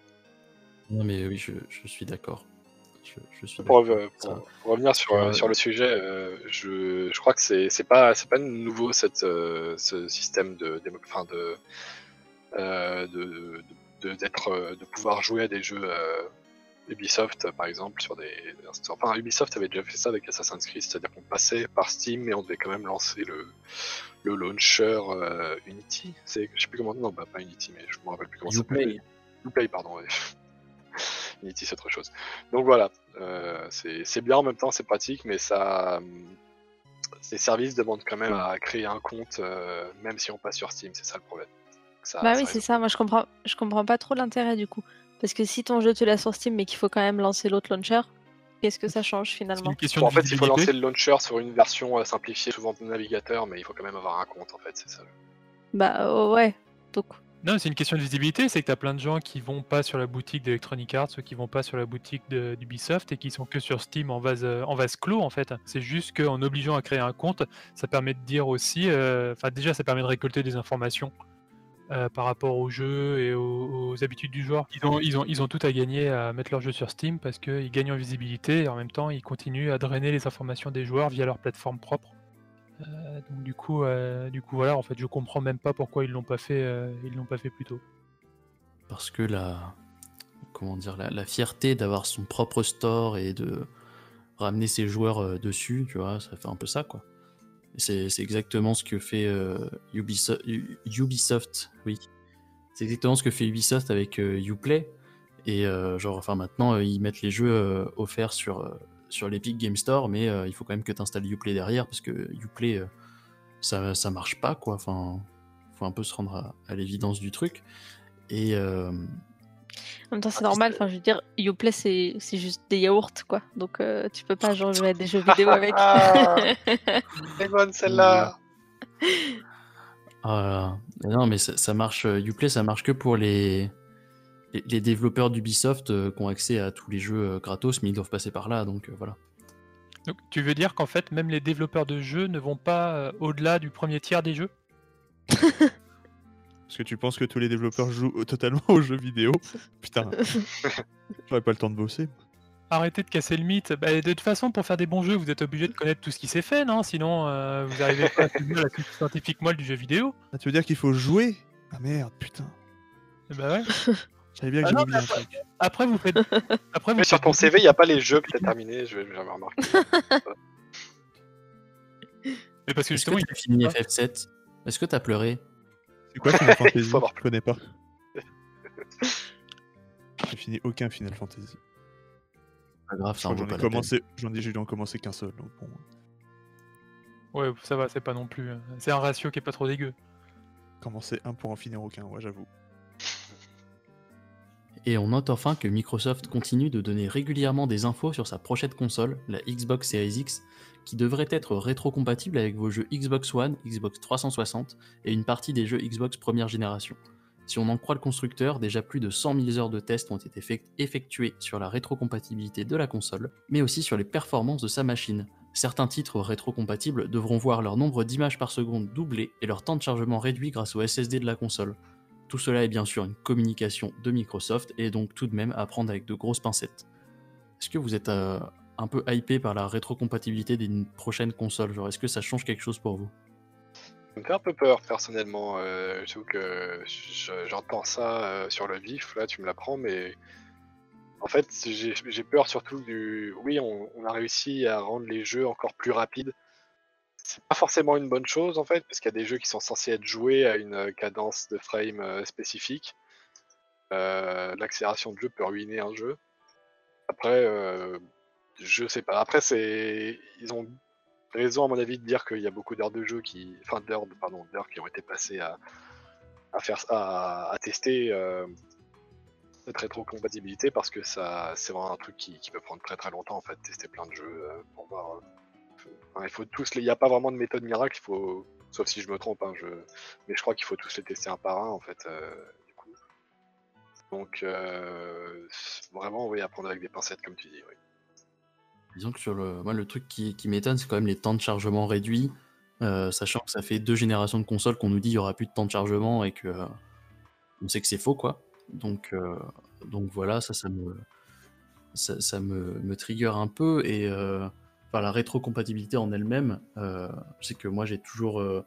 Non mais oui, je, je suis d'accord. Je, je suis Pour, d'accord euh, pour- pour revenir sur, euh, Ouais. sur le sujet, euh, je, je crois que c'est c'est pas c'est pas nouveau cette euh, ce système de enfin de de de- d'être de pouvoir jouer à des jeux euh, Ubisoft par exemple sur des enfin Ubisoft avait déjà fait ça avec Assassin's Creed, c'est-à-dire qu'on passait par Steam mais on devait quand même lancer le le launcher euh, Unity. C'est, je sais plus comment, non, bah, pas Unity, mais je me rappelle plus comment ça s'appelle. Uplay, pardon. ouais. Unity, c'est autre chose. Donc voilà, euh, c'est, bien en même temps, c'est pratique, mais ça, ces services demandent quand même à créer un compte, euh, même si on passe sur Steam. C'est ça le problème. Ça- bah ça oui, c'est ça. Moi, je comprends, je comprends pas trop l'intérêt du coup. Parce que si ton jeu te laisse sur Steam, mais qu'il faut quand même lancer l'autre launcher, qu'est-ce que ça change finalement Bon, en fait, il faut lancer le launcher sur une version euh, simplifiée, souvent de navigateur, mais il faut quand même avoir un compte en fait, c'est ça. Bah euh, ouais. Donc Non, c'est une question de visibilité, c'est que t'as plein de gens qui vont pas sur la boutique d'Electronic Arts, ceux qui vont pas sur la boutique d'Ubisoft et qui sont que sur Steam en vase, en vase clos en fait. C'est juste qu'en obligeant à créer un compte, ça permet de dire aussi, euh, enfin déjà ça permet de récolter des informations euh, par rapport au jeu et aux, aux habitudes du joueur. Ils ont, ils, ont, ils ont tout à gagner à mettre leur jeu sur Steam parce qu'ils gagnent en visibilité et en même temps ils continuent à drainer les informations des joueurs via leur plateforme propre. Euh, donc du coup, euh, du coup voilà, en fait, je comprends même pas pourquoi ils l'ont pas fait, euh, ils l'ont pas fait plus tôt. parce que la comment dire la, fierté d'avoir son propre store et de ramener ses joueurs dessus, tu vois, ça fait un peu ça quoi. C'est exactement ce que fait Ubisoft, Ubisoft, oui. C'est exactement ce que fait Ubisoft avec Uplay. Et genre, enfin maintenant, ils mettent les jeux offerts sur, sur l'Epic Game Store, mais euh, il faut quand même que tu installes Uplay derrière parce que Uplay, euh, ça, ça marche pas quoi. Enfin, faut un peu se rendre à, à l'évidence du truc. Et euh, en même temps, c'est normal. Enfin, je veux dire, Uplay, c'est c'est juste des yaourts quoi. Donc euh, tu peux pas genre jouer à des jeux vidéo [laughs] avec. C'est bonne celle-là [laughs] Ah, non, mais ça, ça marche. Uplay, ça marche que pour les, les, les développeurs d'Ubisoft euh, qui ont accès à tous les jeux euh, gratos, mais ils doivent passer par là, donc euh, voilà. Donc, tu veux dire qu'en fait, même les développeurs de jeux ne vont pas euh, au-delà du premier tiers des jeux? [laughs] Parce que tu penses que tous les développeurs jouent totalement aux jeux vidéo? Putain, [laughs] j'aurais pas le temps de bosser. Arrêtez de casser le mythe. Bah, de toute façon, pour faire des bons jeux, vous êtes obligé de connaître tout ce qui s'est fait, non? Sinon, euh, vous arrivez pas à la scientifique moelle du jeu vidéo. Ah, tu veux dire qu'il faut jouer? Ah merde, putain. Eh Bah ouais. [laughs] J'avais bien que Ah j'ai non, oublié mais un truc. Après, vous faites. [laughs] Après, vous Mais sur faites ton beaucoup- CV, il n'y a pas les jeux peut-être terminés, je vais jamais remarqué. [laughs] Mais parce que Est-ce que justement, tu as fini FF7 Est-ce que tu as pleuré? C'est quoi Final [laughs] Fantasy? Faut avoir Je connais pas. J'ai fini aucun Final Fantasy. Pas grave, Je ça crois en que vaut J'en pas ai la peine. commencé, j'en ai, j'ai dû en commencer qu'un seul. Donc bon. Ouais, ça va, c'est pas non plus. euh, C'est un ratio qui est pas trop dégueu. Commencer un pour en finir aucun, ouais, j'avoue. Et on note enfin que Microsoft continue de donner régulièrement des infos sur sa prochaine console, la Xbox Series X, qui devrait être rétrocompatible avec vos jeux Xbox One, Xbox 360 et une partie des jeux Xbox première génération. Si on en croit le constructeur, déjà plus de 100 000 heures de tests ont été effect- effectuées sur la rétrocompatibilité de la console, mais aussi sur les performances de sa machine. Certains titres rétrocompatibles devront voir leur nombre d'images par seconde doublé et leur temps de chargement réduit grâce au SSD de la console. Tout cela est bien sûr une communication de Microsoft et donc tout de même à prendre avec de grosses pincettes. Est-ce que vous êtes euh, un peu hypé par la rétrocompatibilité d'une prochaine console? Genre, est-ce que ça change quelque chose pour vous? Ça me fait un peu peur personnellement. Euh, J'avoue que je- j'entends ça euh, sur le vif, là tu me l'apprends, mais en fait j'ai peur surtout du. Oui, on a réussi à rendre les jeux encore plus rapides. C'est pas forcément une bonne chose en fait, parce qu'il y a des jeux qui sont censés être joués à une euh, cadence de frame euh, spécifique. Euh, L'accélération de jeu peut ruiner un jeu. Après, je sais pas. Après, ils ont raison à mon avis de dire qu'il y a beaucoup d'heures de jeu qui, enfin d'heures, pardon, d'heures qui ont été passées à, faire, à, à tester euh, cette rétrocompatibilité parce que ça, c'est vraiment un truc qui, qui peut prendre très très longtemps en fait, tester plein de jeux pour voir. Il faut tous, les- il n'y a pas vraiment de méthode miracle, il faut, sauf si je me trompe, hein, mais je crois qu'il faut tous les tester un par un en fait. euh, du coup. Donc euh, vraiment, oui, à prendre avec des pincettes comme tu dis. Disons que sur le, moi, le truc qui, m'étonne, c'est quand même les temps de chargement réduits, euh, sachant que ça fait deux générations de consoles qu'on nous dit il y aura plus de temps de chargement et que on sait que c'est faux, quoi. Donc, donc voilà, ça, ça me, ça me, me trigger un peu et la rétrocompatibilité en elle-même, euh, sais que moi j'ai toujours euh,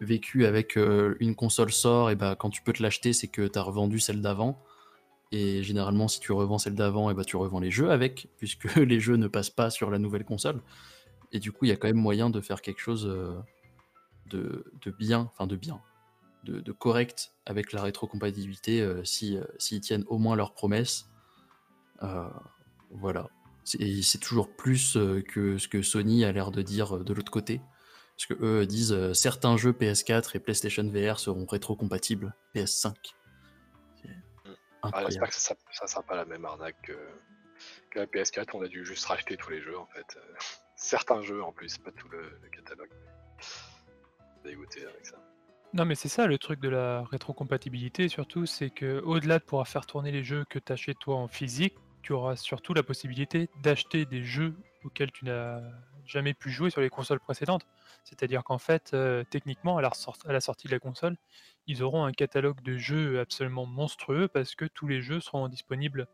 vécu avec euh, une console sort et bah quand tu peux te l'acheter, c'est que tu as revendu celle d'avant. Et généralement, si tu revends celle d'avant, et bah, tu revends les jeux avec, [laughs] puisque les jeux ne passent pas sur la nouvelle console. Et du coup, il y a quand même moyen de faire quelque chose, de, bien, enfin de bien, de, correct avec la rétrocompatibilité si, s'ils tiennent au moins leurs promesses. Voilà. C'est- Et c'est toujours plus euh, que ce que Sony a l'air de dire euh, de l'autre côté. Parce que eux disent euh, certains jeux PS4 et PlayStation VR seront rétrocompatibles PS5. C'est Ah, incroyable. J'espère que ça ne sera pas la même arnaque que, que la PS4. On a dû juste racheter tous les jeux en fait. [laughs] Certains jeux en plus, pas tout le, le catalogue. Dégoûté avec ça. Non, mais c'est ça le truc de la rétrocompatibilité, surtout, c'est que au-delà de pouvoir faire tourner les jeux que tu as chez toi en physique, tu auras surtout la possibilité d'acheter des jeux auxquels tu n'as jamais pu jouer sur les consoles précédentes. C'est-à-dire qu'en fait, euh, techniquement, à la, sortie de la console, ils auront un catalogue de jeux absolument monstrueux parce que tous les jeux seront disponibles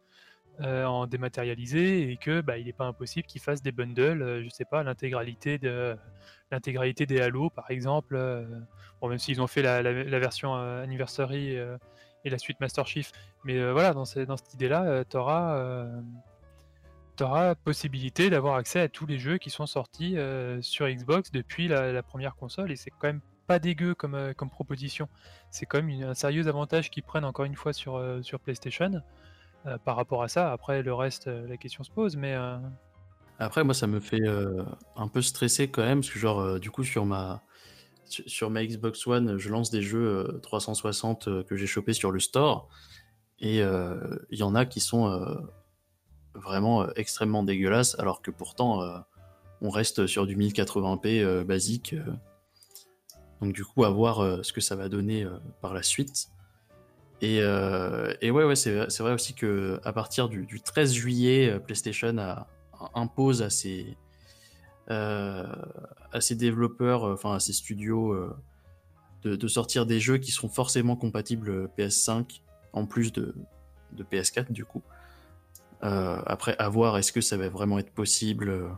euh, en dématérialisé et que bah, il n'est pas impossible qu'ils fassent des bundles, euh, je sais pas, l'intégralité de l'intégralité des Halo par exemple. euh, bon, même s'ils ont fait la, la- version Anniversary et la suite Master Chief, mais euh, voilà, dans, ce- dans cette idée-là, tu auras auras possibilité d'avoir accès à tous les jeux qui sont sortis euh, sur Xbox depuis la, première console et c'est quand même pas dégueu comme, euh, comme proposition. C'est quand même un sérieux avantage qu'ils prennent encore une fois sur, euh, sur PlayStation euh, par rapport à ça. Après, le reste, euh, la question se pose, mais euh, Après, moi, ça me fait euh, un peu stresser quand même, parce que, genre, euh, du coup, sur ma, sur ma Xbox One, je lance des jeux euh, 360 euh, que j'ai chopés sur le store, et euh, il y en a qui sont euh, vraiment euh, extrêmement dégueulasses, alors que pourtant, euh, on reste sur du 1080p euh, basique. euh. donc, du coup, à voir euh, ce que ça va donner euh, par la suite. Et, euh, ouais, ouais, c'est vrai aussi que à partir du, du 13 juillet, euh, PlayStation impose à ses, euh, à ses développeurs, euh, enfin à ses studios, euh, de, sortir des jeux qui seront forcément compatibles euh, PS5 en plus de, de PS4 du coup. Euh, après, à voir, est-ce que ça va vraiment être possible euh,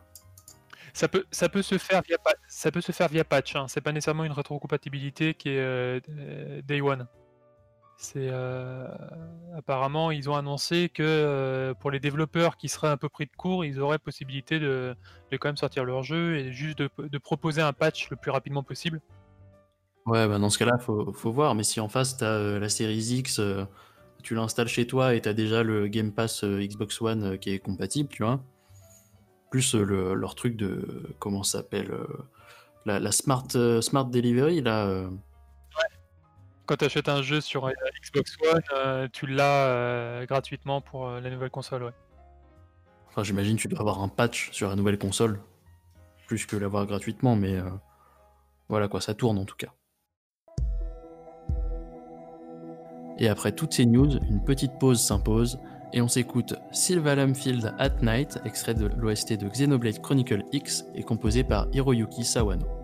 ça, peut, ça, peut se faire via, ça peut se faire via patch. Hein. C'est pas nécessairement une rétrocompatibilité qui est euh, euh, Day One. Euh, apparemment ils ont annoncé que euh, pour les développeurs qui seraient un peu pris de court, ils auraient possibilité de, quand même sortir leur jeu et juste de, proposer un patch le plus rapidement possible. Ouais, bah dans ce cas-là, faut, faut voir. Mais si en face, t'as euh, la Series X, tu l'installes chez toi et t'as déjà le Game Pass Xbox One qui est compatible, tu vois. Plus le- leur truc de. Comment s'appelle la, Smart, Smart Delivery, là. Quand tu achètes un jeu sur euh, Xbox One, euh, tu l'as euh, gratuitement pour la nouvelle console. Ouais. Enfin, j'imagine que tu dois avoir un patch sur la nouvelle console. Plus que l'avoir gratuitement, mais. Voilà quoi, ça tourne en tout cas. Et après toutes ces news, une petite pause s'impose et on s'écoute Sylvalum Field at Night, extrait de l'OST de Xenoblade Chronicle X et composé par Hiroyuki Sawano.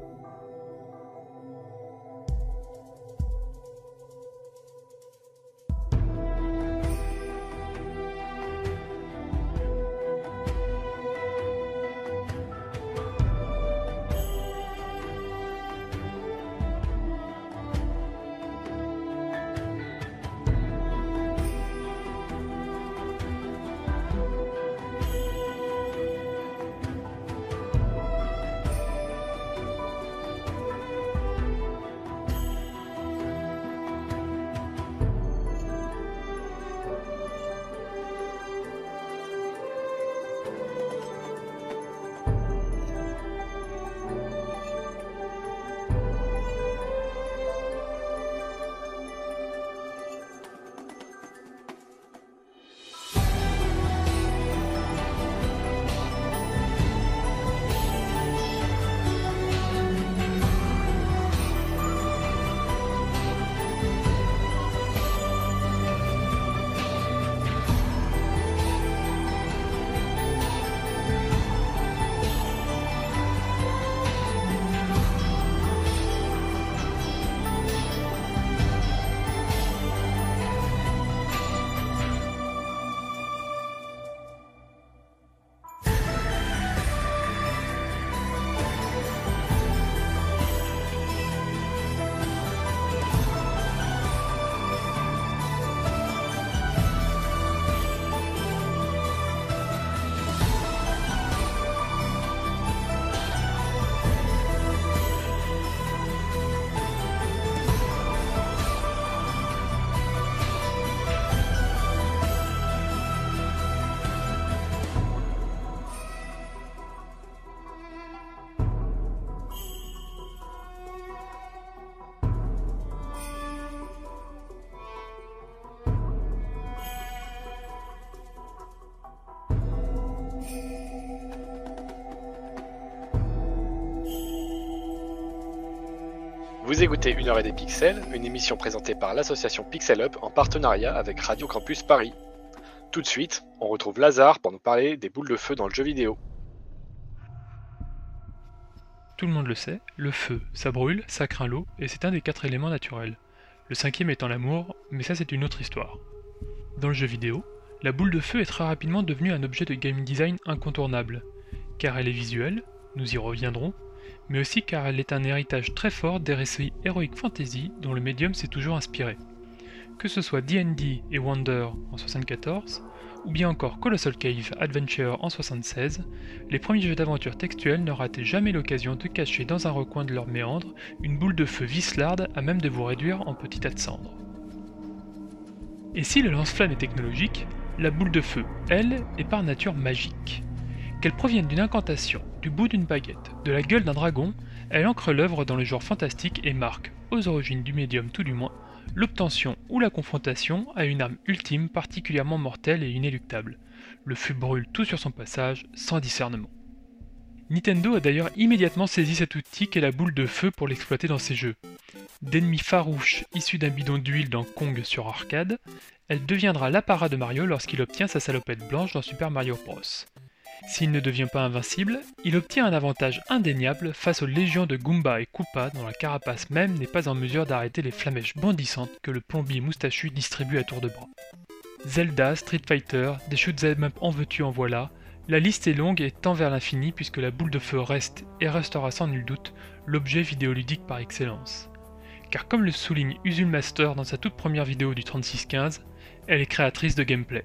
Vous écoutez Une heure et des pixels, une émission présentée par l'association Pixel Up en partenariat avec Radio Campus Paris. Tout de suite, on retrouve Lazare pour nous parler des boules de feu dans le jeu vidéo. Tout le monde le sait, le feu, ça brûle, ça craint l'eau, et c'est un des quatre éléments naturels. Le cinquième étant l'amour, mais ça c'est une autre histoire. Dans le jeu vidéo, la boule de feu est très rapidement devenue un objet de game design incontournable, car elle est visuelle, nous y reviendrons, mais aussi car elle est un héritage très fort des récits Heroic Fantasy dont le médium s'est toujours inspiré. Que ce soit D&D et Wonder en 74, ou bien encore Colossal Cave Adventure en 76, les premiers jeux d'aventure textuels ne rataient jamais l'occasion de cacher dans un recoin de leur méandre une boule de feu vislarde à même de vous réduire en petits tas de cendres. Et si le lance-flamme est technologique, la boule de feu, elle, est par nature magique. Qu'elle provienne d'une incantation, du bout d'une baguette, de la gueule d'un dragon, elle ancre l'œuvre dans le genre fantastique et marque, aux origines du médium tout du moins, l'obtention ou la confrontation à une arme ultime particulièrement mortelle et inéluctable. Le feu brûle tout sur son passage, sans discernement. Nintendo a d'ailleurs immédiatement saisi cet outil qu'est la boule de feu pour l'exploiter dans ses jeux. D'ennemis farouches issus d'un bidon d'huile dans Kong sur arcade, elle deviendra l'apparat de Mario lorsqu'il obtient sa salopette blanche dans Super Mario Bros. S'il ne devient pas invincible, il obtient un avantage indéniable face aux légions de Goomba et Koopa dont la carapace même n'est pas en mesure d'arrêter les flamèches bondissantes que le plombier moustachu distribue à tour de bras. Zelda, Street Fighter, des shoot'em up en veux-tu en voilà, la liste est longue et tend vers l'infini puisque la boule de feu reste, et restera sans nul doute, l'objet vidéoludique par excellence. Car comme le souligne Usul Master dans sa toute première vidéo du 3615, elle est créatrice de gameplay.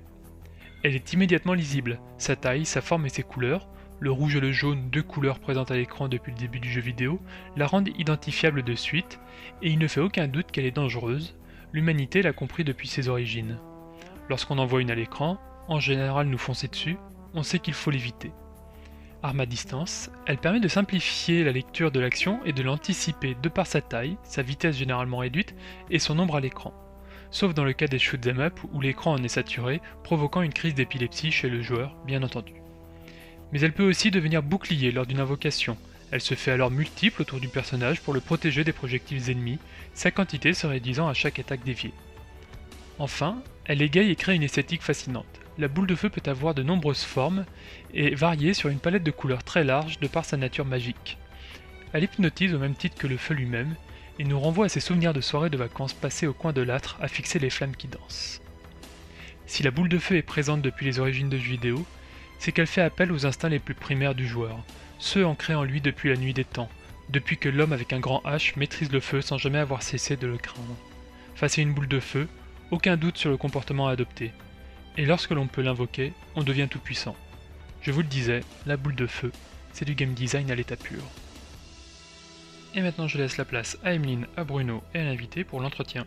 Elle est immédiatement lisible, sa taille, sa forme et ses couleurs, le rouge et le jaune, deux couleurs présentes à l'écran depuis le début du jeu vidéo, la rendent identifiable de suite, et il ne fait aucun doute qu'elle est dangereuse, l'humanité l'a compris depuis ses origines. Lorsqu'on en voit une à l'écran, en général nous foncer dessus, on sait qu'il faut l'éviter. Arme à distance, elle permet de simplifier la lecture de l'action et de l'anticiper de par sa taille, sa vitesse généralement réduite et son nombre à l'écran sauf dans le cas des shoot'em up où l'écran en est saturé, provoquant une crise d'épilepsie chez le joueur, bien entendu. Mais elle peut aussi devenir bouclier lors d'une invocation, elle se fait alors multiple autour du personnage pour le protéger des projectiles ennemis, sa quantité se réduisant à chaque attaque déviée. Enfin, elle égaye et crée une esthétique fascinante. La boule de feu peut avoir de nombreuses formes et varier sur une palette de couleurs très large de par sa nature magique. Elle hypnotise au même titre que le feu lui-même, et nous renvoie à ses souvenirs de soirées de vacances passées au coin de l'âtre à fixer les flammes qui dansent. Si la boule de feu est présente depuis les origines de jeux vidéo, c'est qu'elle fait appel aux instincts les plus primaires du joueur, ceux ancrés en lui depuis la nuit des temps, depuis que l'homme avec un grand H maîtrise le feu sans jamais avoir cessé de le craindre. Face à une boule de feu, aucun doute sur le comportement à adopter. Et lorsque l'on peut l'invoquer, on devient tout puissant. Je vous le disais, la boule de feu, c'est du game design à l'état pur. Et maintenant, je laisse la place à Emeline, à Bruno et à l'invité pour l'entretien.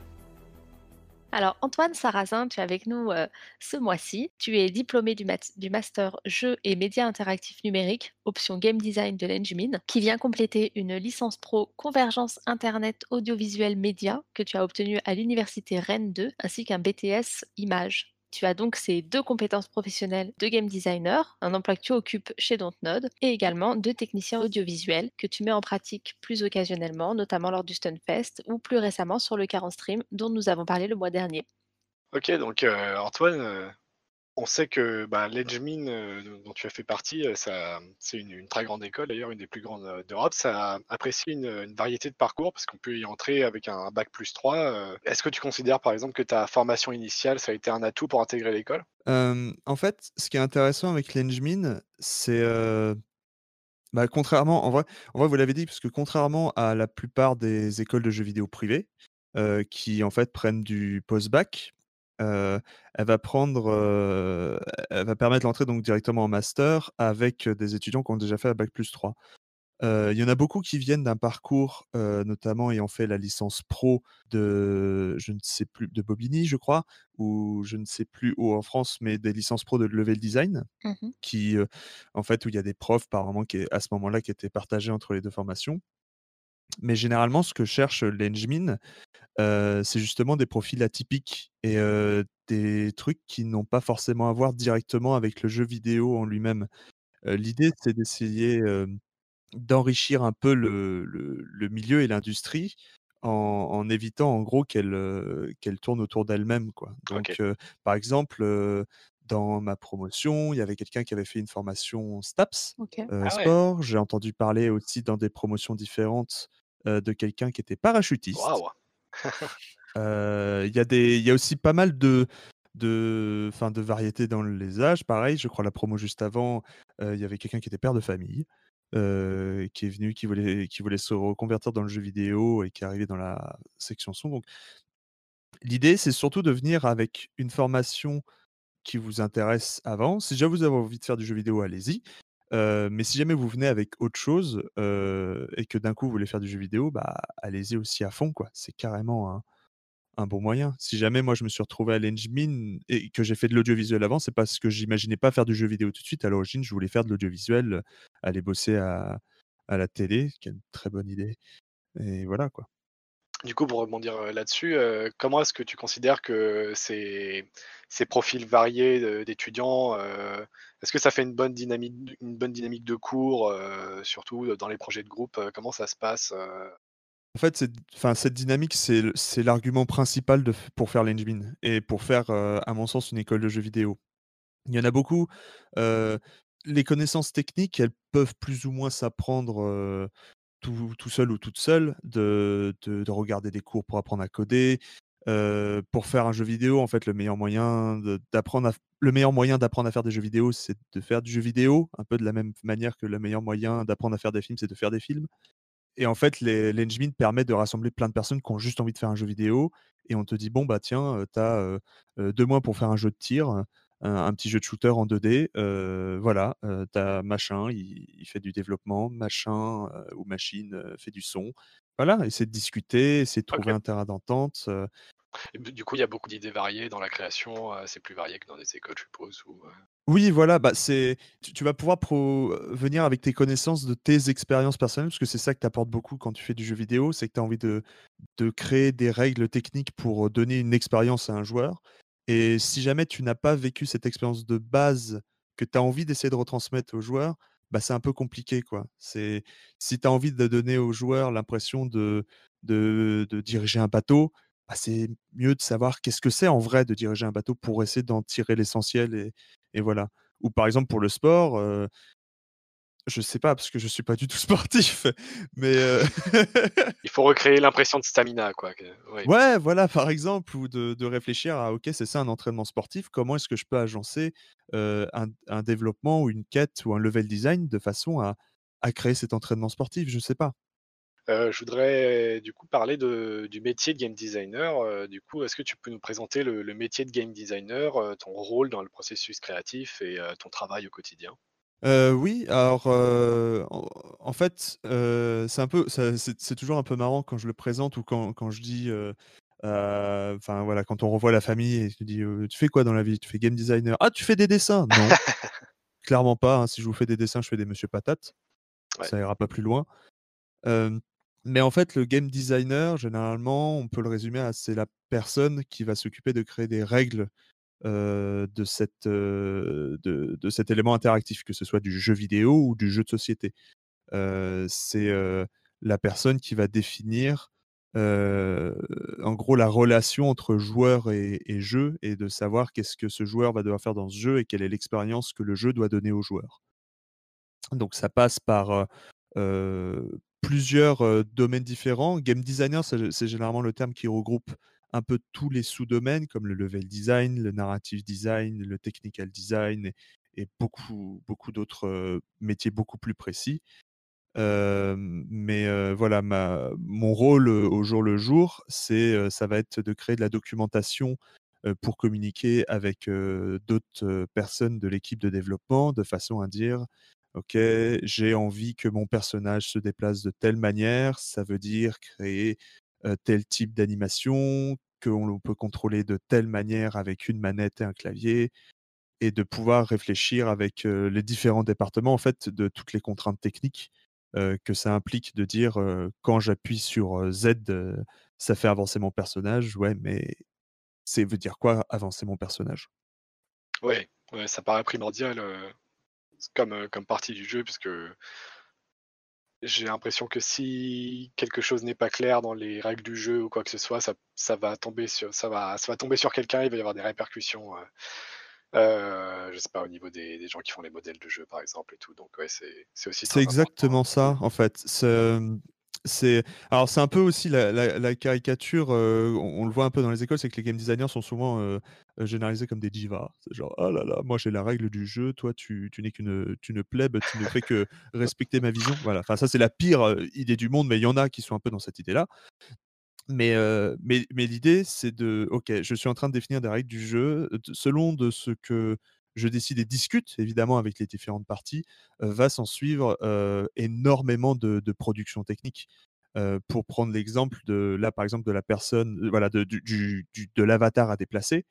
Alors, Antoine Sarrazin, tu es avec nous euh, ce mois-ci. Tu es diplômé du, Master Jeux et Médias Interactifs Numériques, option Game Design de l'Engmin, qui vient compléter une licence pro Convergence Internet Audiovisuel Média que tu as obtenue à l'Université Rennes 2, ainsi qu'un BTS Images. Tu as donc ces deux compétences professionnelles de game designer, un emploi que tu occupes chez Dontnod, et également de technicien audiovisuel que tu mets en pratique plus occasionnellement, notamment lors du Stunfest ou plus récemment sur le Car Stream dont nous avons parlé le mois dernier. Ok, donc euh, Antoine, euh, on sait que bah, euh, dont tu as fait partie, euh, c'est une, très grande école, d'ailleurs une des plus grandes euh, d'Europe. Ça apprécie une, variété de parcours parce qu'on peut y entrer avec un bac plus 3. Est-ce que tu considères par exemple que ta formation initiale, ça a été un atout pour intégrer l'école? En fait, ce qui est intéressant avec l'Engmin, c'est... Bah, contrairement, en vrai, en vrai, vous l'avez dit, parce que contrairement à la plupart des écoles de jeux vidéo privées, qui en fait prennent du post-bac, elle va prendre, elle va permettre l'entrée donc directement en master avec, des étudiants qui ont déjà fait un bac plus 3. il y en a beaucoup qui viennent d'un parcours, notamment ayant fait la licence pro de je ne sais plus de Bobigny, je crois, ou je ne sais plus où en France, mais des licences pro de level design Mmh qui, en fait, où il y a des profs par moment qui à ce moment-là qui étaient partagés entre les deux formations. Mais généralement, ce que cherche l'Engmin, c'est justement des profils atypiques et des trucs qui n'ont pas forcément à voir directement avec le jeu vidéo en lui-même. l'idée, c'est d'essayer, d'enrichir un peu le le le milieu et l'industrie en, en évitant en gros qu'elle qu'elle tourne autour d'elle-même. Donc, par exemple, dans ma promotion, il y avait quelqu'un qui avait fait une formation STAPS, Ah ouais. sport. J'ai entendu parler aussi dans des promotions différentes de quelqu'un qui était parachutiste. [laughs] Euh, Il y, a y a aussi pas mal de, de, enfin, de variétés dans les âges. Pareil, je crois la promo juste avant, euh, il y avait quelqu'un qui était père de famille, euh, qui est venu, qui voulait, qui voulait se reconvertir dans le jeu vidéo et qui est arrivé dans la section son. Donc, l'idée, c'est surtout de venir avec une formation qui vous intéresse avant. Si déjà vous avez envie de faire du jeu vidéo, allez-y. Mais si jamais vous venez avec autre chose et que d'un coup vous voulez faire du jeu vidéo, bah allez-y aussi à fond, quoi. C'est carrément un, bon moyen. Si jamais moi je me suis retrouvé à l'Engmin et que j'ai fait de l'audiovisuel avant, c'est parce que j'imaginais pas faire du jeu vidéo tout de suite. À l'origine, je voulais faire de l'audiovisuel, aller bosser à, à la télé, qui est une très bonne idée. Et voilà quoi. Du coup, pour rebondir euh, là-dessus, euh, comment est-ce que tu considères que ces, profils variés de- d'étudiants, euh, est-ce que ça fait une bonne dynamique, de cours, euh, surtout dans les projets de groupe euh, Comment ça se passe euh? En fait, cette dynamique, c'est l'argument principal pour faire l'Engmin et pour faire, euh, à mon sens, une école de jeux vidéo. Il y en a beaucoup. euh, les connaissances techniques, elles peuvent plus ou moins s'apprendre euh, tout, seul ou toute seule, de, de- de regarder des cours pour apprendre à coder. Pour faire un jeu vidéo, en fait, le meilleur moyen d'apprendre le meilleur moyen d'apprendre à faire des jeux vidéo, c'est de faire du jeu vidéo, un peu de la même manière que le meilleur moyen d'apprendre à faire des films, c'est de faire des films. Et en fait, l'engine permet de rassembler plein de personnes qui ont juste envie de faire un jeu vidéo. Et on te dit, bon, bah tiens, t'as euh, euh, deux mois pour faire un jeu de tir, un, petit jeu de shooter en 2D. euh, voilà, euh, t'as machin, il, il fait du développement, machin euh, ou machine euh, fait du son. Voilà, essaie de discuter, essaie de trouver un terrain d'entente. Et Du coup, il y a beaucoup d'idées variées dans la création, c'est plus varié que dans des écoles, je suppose. Ou, Oui, voilà, bah c'est tu, tu vas pouvoir pro- venir avec tes connaissances de tes expériences personnelles, parce que c'est ça que t'apporte beaucoup quand tu fais du jeu vidéo, c'est que tu as envie de, de créer des règles techniques pour donner une expérience à un joueur. Et si jamais tu n'as pas vécu cette expérience de base que tu as envie d'essayer de retransmettre aux joueurs, bah c'est un peu compliqué, quoi. C'est si tu as envie de donner aux joueurs l'impression de, de, de diriger un bateau, bah, c'est mieux de savoir qu'est-ce que c'est en vrai de diriger un bateau pour essayer d'en tirer l'essentiel et, et voilà. Ou par exemple pour le sport, euh, je sais pas parce que je suis pas du tout [laughs] sportif, mais euh, [laughs] Il faut recréer l'impression de stamina, quoi. que- ouais. voilà par exemple ou de, de réfléchir à ok c'est ça un entraînement sportif, comment est-ce que je peux agencer euh, un, un développement ou une quête ou un level design de façon à, à créer cet entraînement sportif, je sais pas. Euh, je voudrais du coup parler de, du métier de game designer. Euh, du coup, est-ce que tu peux nous présenter le, le métier de game designer, euh, ton rôle dans le processus créatif et ton travail au quotidien? Euh, oui, alors euh, en, en fait, euh, c'est un peu, ça- c'est c'est toujours un peu marrant quand je le présente ou quand, quand je dis, euh, euh, enfin voilà, quand on revoit la famille et tu dis, euh, tu fais quoi dans la vie? Tu fais game designer? Ah, tu fais des dessins? Non, [laughs] clairement pas. hein. Si je vous fais des dessins, je fais des Monsieur Patate. Ouais. Ça ira pas plus loin. Euh, mais en fait, le game designer, généralement, on peut le résumer à c'est la personne qui va s'occuper de créer des règles euh, euh, de, de cet élément interactif, que ce soit du jeu vidéo ou du jeu de société. Euh, c'est la personne qui va définir en gros la relation entre joueur et, et jeu et de savoir qu'est-ce que ce joueur va devoir faire dans ce jeu et quelle est l'expérience que le jeu doit donner au joueur. Donc ça passe par plusieurs domaines différents. Game designer, c'est généralement le terme qui regroupe un peu tous les sous-domaines comme le level design, le narrative design, le technical design et, beaucoup, beaucoup d'autres métiers beaucoup plus précis. Mais voilà, ma, mon rôle au jour le jour, c'est, ça va être de créer de la documentation pour communiquer avec d'autres personnes de l'équipe de développement de façon à dire Ok, j'ai envie que mon personnage se déplace de telle manière, ça veut dire créer tel type d'animation, qu'on peut contrôler de telle manière avec une manette et un clavier, et de pouvoir réfléchir avec euh, les différents départements en fait de toutes les contraintes techniques euh, que ça implique de dire euh, quand j'appuie sur euh, Z, euh, ça fait avancer mon personnage. Ouais, mais c'est veut dire quoi avancer mon personnage? Ouais, ouais, ça paraît primordial euh, comme, euh, comme partie du jeu, puisque j'ai l'impression que si quelque chose n'est pas clair dans les règles du jeu ou quoi que ce soit, ça, ça va tomber sur ça va ça va tomber sur quelqu'un, il va y avoir des répercussions. Euh, euh, je sais pas au niveau des, des, gens qui font les modèles de jeu par exemple et tout. Donc ouais, c'est c'est aussi. C'est exactement ça en fait. C'est alors c'est un peu aussi la, caricature. Euh, on, le voit un peu dans les écoles, c'est que les game designers sont souvent euh, généralisés comme des divas. Genre ah là là, moi j'ai la règle du jeu, toi tu, n'es qu'une tu ne plèbe, tu ne fais que respecter ma vision. Voilà. Enfin ça c'est la pire idée du monde, mais il y en a qui sont un peu dans cette idée-là. Mais, mais, mais l'idée, c'est de, ok, je suis en train de définir des règles du jeu selon de ce que je décide et discute évidemment avec les différentes parties, va s'en suivre énormément de, production technique. pour prendre l'exemple de là, par exemple, de la personne, voilà, de, l'avatar à déplacer.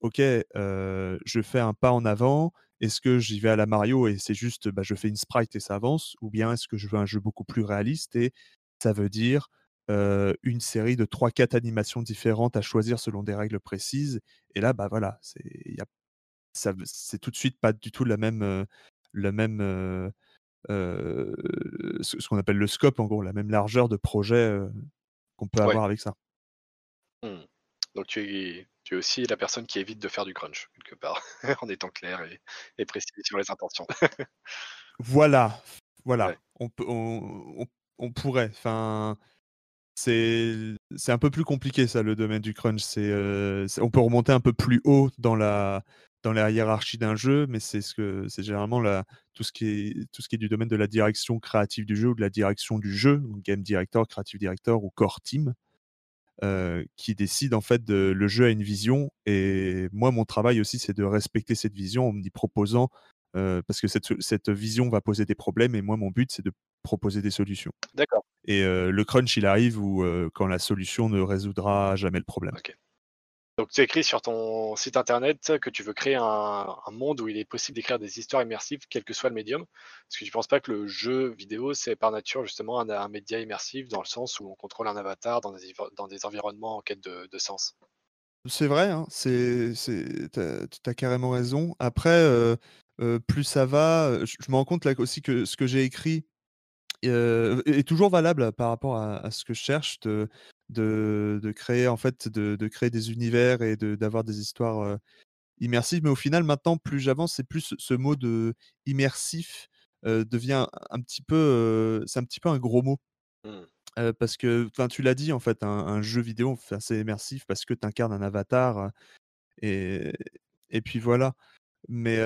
Ok, je fais un pas en avant. Est-ce que j'y vais à la Mario et c'est juste, bah, je fais une sprite et ça avance, ou bien est-ce que je veux un jeu beaucoup plus réaliste et ça veut dire une série de 3-4 animations différentes à choisir selon des règles précises. Et là, bah voilà, c'est c'est tout de suite pas du tout la même, la même ce, qu'on appelle le scope, en gros, la même largeur de projet qu'on peut avoir avec ça. Mmh. Donc tu es, tu es aussi la personne qui évite de faire du crunch, quelque part, [laughs] en étant clair et, précis sur les intentions. voilà, voilà. On, peut, on, on, pourrait. Enfin, c'est un peu plus compliqué ça le domaine du crunch. C'est on peut remonter un peu plus haut dans la dans la hiérarchie d'un jeu, mais c'est ce que c'est généralement la, tout ce qui est tout ce qui est du domaine de la direction créative du jeu ou de la direction du jeu, game director, creative director ou core team, qui décide en fait de le jeu a une vision et moi mon travail aussi c'est de respecter cette vision en me proposant parce que cette, cette vision va poser des problèmes et moi mon but c'est de proposer des solutions. D'accord. Et le crunch, il arrive où, quand la solution ne résoudra jamais le problème. Donc tu écris sur ton site internet que tu veux créer un, monde où il est possible d'écrire des histoires immersives, quel que soit le médium. Est-ce que tu ne penses pas que le jeu vidéo, c'est par nature justement un, média immersif dans le sens où on contrôle un avatar dans des, environnements en quête de, sens C'est vrai, hein, tu as, carrément raison. Après, plus ça va, je, me rends compte là aussi que ce que j'ai écrit est toujours valable par rapport à, ce que je cherche de, de, créer en fait de, créer des univers et d'avoir des histoires immersives. Mais au final, maintenant, plus j'avance, c'est plus ce mot de immersif devient un petit peu, c'est un petit peu un gros mot. Mmh. parce que, tu l'as dit, en fait, un, jeu vidéo, c'est immersif parce que tu incarnes un avatar. et, et puis voilà. Mais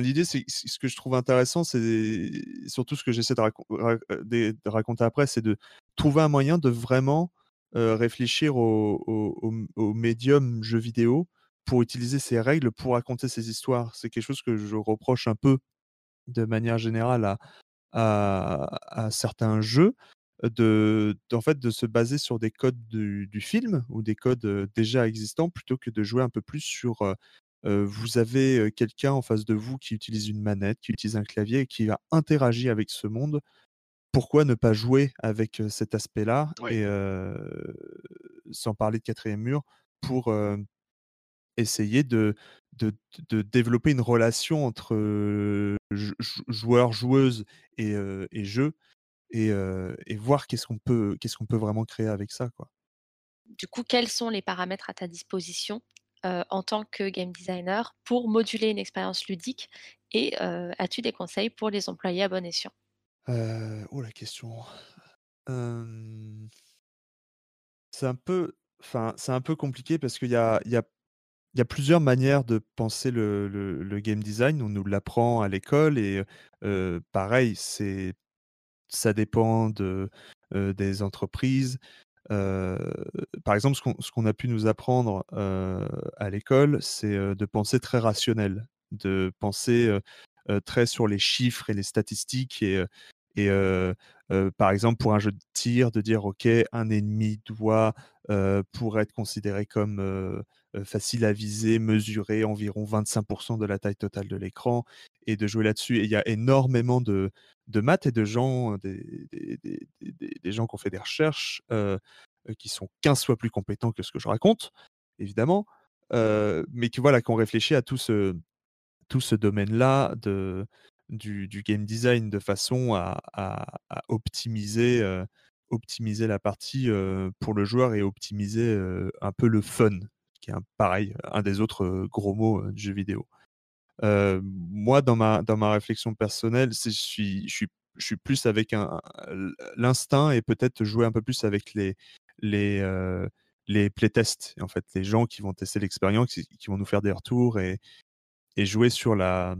l'idée, c'est ce que je trouve intéressant, c'est surtout ce que j'essaie de, raconter après, c'est de trouver un moyen de vraiment réfléchir au, médium jeu vidéo pour utiliser ces règles pour raconter ces histoires. C'est quelque chose que je reproche un peu de manière générale à, certains jeux. De, en fait, de se baser sur des codes du, du, film ou des codes déjà existants plutôt que de jouer un peu plus sur vous avez quelqu'un en face de vous qui utilise une manette, qui utilise un clavier et qui va interagir avec ce monde. Pourquoi ne pas jouer avec cet aspect-là et sans parler de quatrième mur pour essayer de, de, développer une relation entre joueurs, joueuses et, et jeu et, et voir qu'est-ce qu'on peut, qu'est-ce qu'on peut vraiment créer avec ça. Quoi. Du coup, quels sont les paramètres à ta disposition euh, en tant que game designer pour moduler une expérience ludique Et euh, as-tu des conseils pour les employés à bon escient? Euh, Oh la question. C'est un peu, enfin, c'est un peu compliqué parce qu'il y a, plusieurs manières de penser le, game design. On nous l'apprend à l'école et pareil, ça dépend de, des entreprises par exemple, ce qu'on a pu nous apprendre à l'école, c'est de penser très rationnel, de penser très sur les chiffres et les statistiques et, par exemple, pour un jeu de tir, de dire OK, un ennemi doit, pour être considéré comme facile à viser, mesurer environ 25% de la taille totale de l'écran et de jouer là-dessus. Et il y a énormément de, de maths et de gens, des, gens qui ont fait des recherches qui sont 15 fois plus compétents que ce que je raconte, évidemment, mais qui, voilà, qui ont réfléchi à tout ce, domaine-là de, du, game design de façon à, optimiser, optimiser la partie pour le joueur et optimiser un peu le fun, qui est un, pareil, un des autres gros mots du jeu vidéo. Moi, dans ma, dans ma réflexion personnelle, je suis, je suis, je suis plus avec l'instinct et peut-être jouer un peu plus avec les, les, les playtests, en fait, les gens qui vont tester l'expérience, qui, vont nous faire des retours et, et jouer sur la,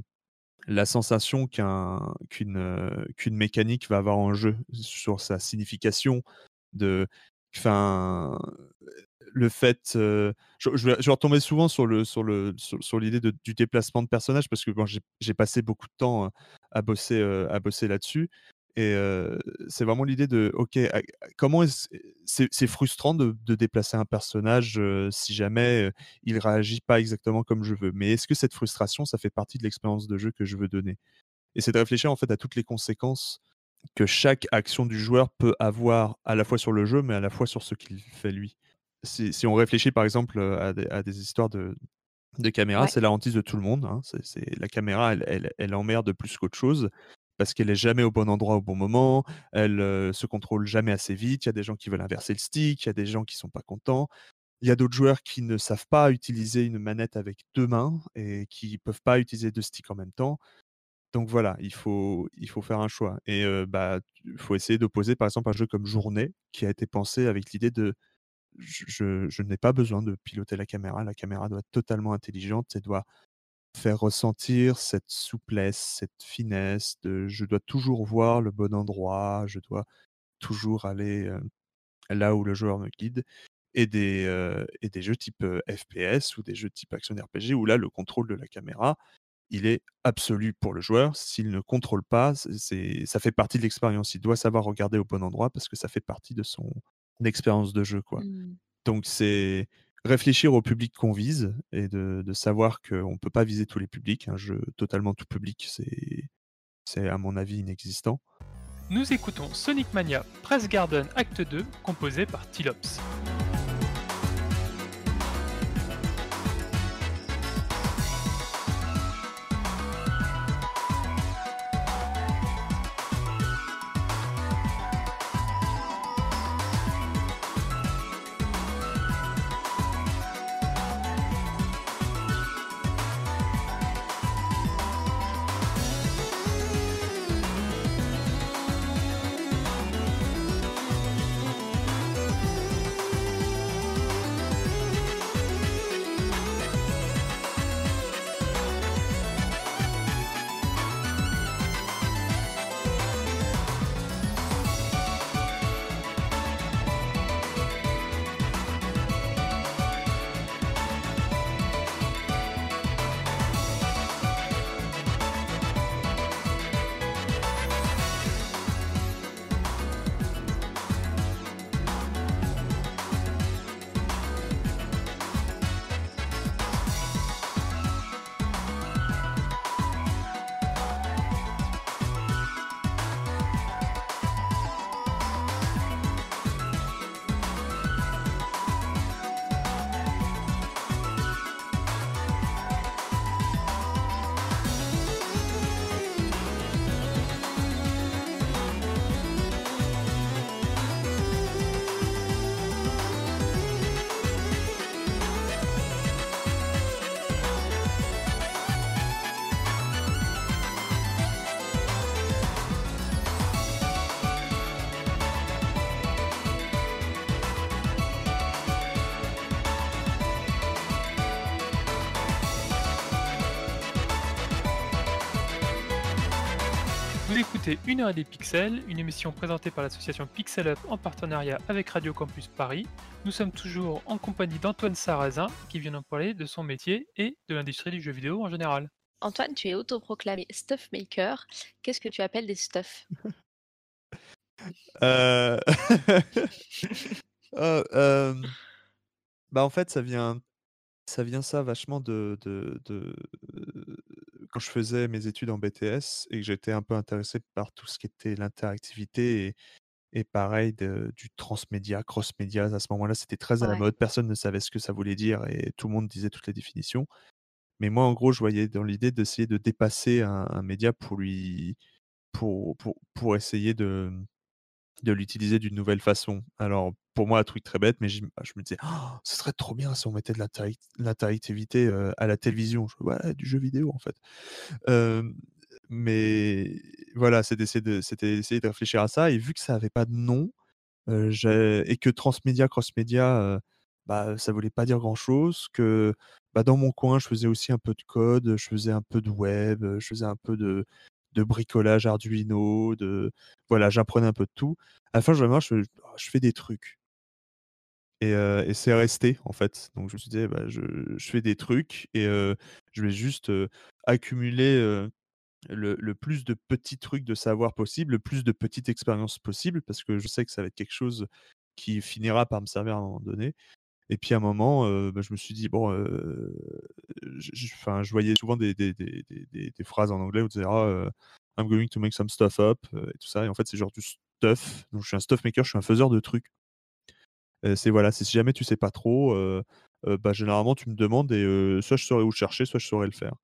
la sensation qu'un, qu'une, qu'une mécanique va avoir en jeu, sur sa signification, de, enfin, le fait, je, je vais, retomber souvent sur le sur le sur, l'idée du déplacement de personnage parce que j'ai passé beaucoup de temps euh, à bosser bosser là-dessus et c'est vraiment l'idée de ok comment c'est c'est frustrant de, déplacer un personnage si jamais euh, il réagit pas exactement comme je veux mais est-ce que cette frustration ça fait partie de l'expérience de jeu que je veux donner? Et c'est de réfléchir en fait à toutes les conséquences que chaque action du joueur peut avoir à la fois sur le jeu mais à la fois sur ce qu'il fait lui si, si on réfléchit par exemple à des, à des histoires de, de caméra, Ouais. c'est la hantise de tout le monde. hein. La caméra, elle, elle, elle emmerde plus qu'autre chose parce qu'elle est jamais au bon endroit au bon moment. Elle euh, se contrôle jamais assez vite. Il y a des gens qui veulent inverser le stick. Il y a des gens qui sont pas contents. Il y a d'autres joueurs qui ne savent pas utiliser une manette avec deux mains et qui peuvent pas utiliser deux sticks en même temps. Donc voilà, il faut, il faut faire un choix. Et euh, bah, il faut essayer d'opposer par exemple un jeu comme Journée qui a été pensé avec l'idée de je, n'ai pas besoin de piloter la caméra. La caméra doit être totalement intelligente et doit faire ressentir cette souplesse, cette finesse. Je dois toujours voir le bon endroit. Je dois toujours aller euh, là où le joueur me guide. Et des, euh, et des jeux type euh, FPS ou des jeux type action RPG où là, le contrôle de la caméra, il est absolu pour le joueur. S'il ne contrôle pas, c'est, ça fait partie de l'expérience. Il doit savoir regarder au bon endroit parce que ça fait partie de son expérience de jeu. Quoi. Mmh. Donc c'est réfléchir au public qu'on vise et de, de savoir qu'on ne peut pas viser tous les publics. Un jeu totalement tout public, c'est, c'est à mon avis inexistant. Nous écoutons Sonic Mania Press Garden Acte 2, composé par Tilops. Écoutez Une heure et des pixels, une émission présentée par l'association Pixel Up en partenariat avec Radio Campus Paris. Nous sommes toujours en compagnie d'Antoine Sarrazin qui vient nous parler de son métier et de l'industrie du jeu vidéo en général. Antoine, tu es autoproclamé stuff maker. Qu'est-ce que tu appelles des stuffs Euh, [laughs] oh, euh, Bah en fait, ça vient, ça vient ça vachement de, de, de- quand je faisais mes études en BTS et que j'étais un peu intéressé par tout ce qui était l'interactivité et, et pareil de- du transmédia, cross-média. À ce moment-là, c'était très à la Ouais. mode. Personne ne savait ce que ça voulait dire et tout le monde disait toutes les définitions. Mais moi, en gros, je voyais dans l'idée d'essayer de dépasser un, un média pour lui, pour, pour, pour essayer de, de l'utiliser d'une nouvelle façon. Alors, pour moi, un truc très bête, mais je, me disais, «Oh, ce serait trop bien si on mettait de l'interacti- l'interactivité euh, à la télévision. Je, ouais, du jeu vidéo, en fait. Mais voilà, c'était d'essayer de réfléchir à ça. Et vu que ça n'avait pas de nom, euh, et que transmédia, cross-média, bah, ça voulait pas dire grand-chose, que bah, dans mon coin, je faisais aussi un peu de code, je faisais un peu de web, je faisais un peu de, de bricolage Arduino, de voilà, j'apprenais un peu de tout. À la fin, je, je, je fais des trucs. Et, euh, et c'est resté, en fait. Donc, je me suis dit, bah, je, je fais des trucs et euh, je vais juste euh, accumuler le, le plus de petits trucs de savoir possible, le plus de petites expériences possibles, parce que je sais que ça va être quelque chose qui finira par me servir à un moment donné. Et puis à un moment, euh, bah, je me suis dit, bon, euh, je, je- 'fin, je voyais souvent des, des, des, des- phrases en anglais où on disait, ah, I'm going to make some stuff up, et tout ça. Et en fait, c'est genre du stuff. Donc, je suis un stuff maker, je suis un faiseur de trucs. C'est voilà, si jamais tu sais pas trop, bah, généralement, tu me demandes et soit je saurais où le chercher, soit je saurais le faire.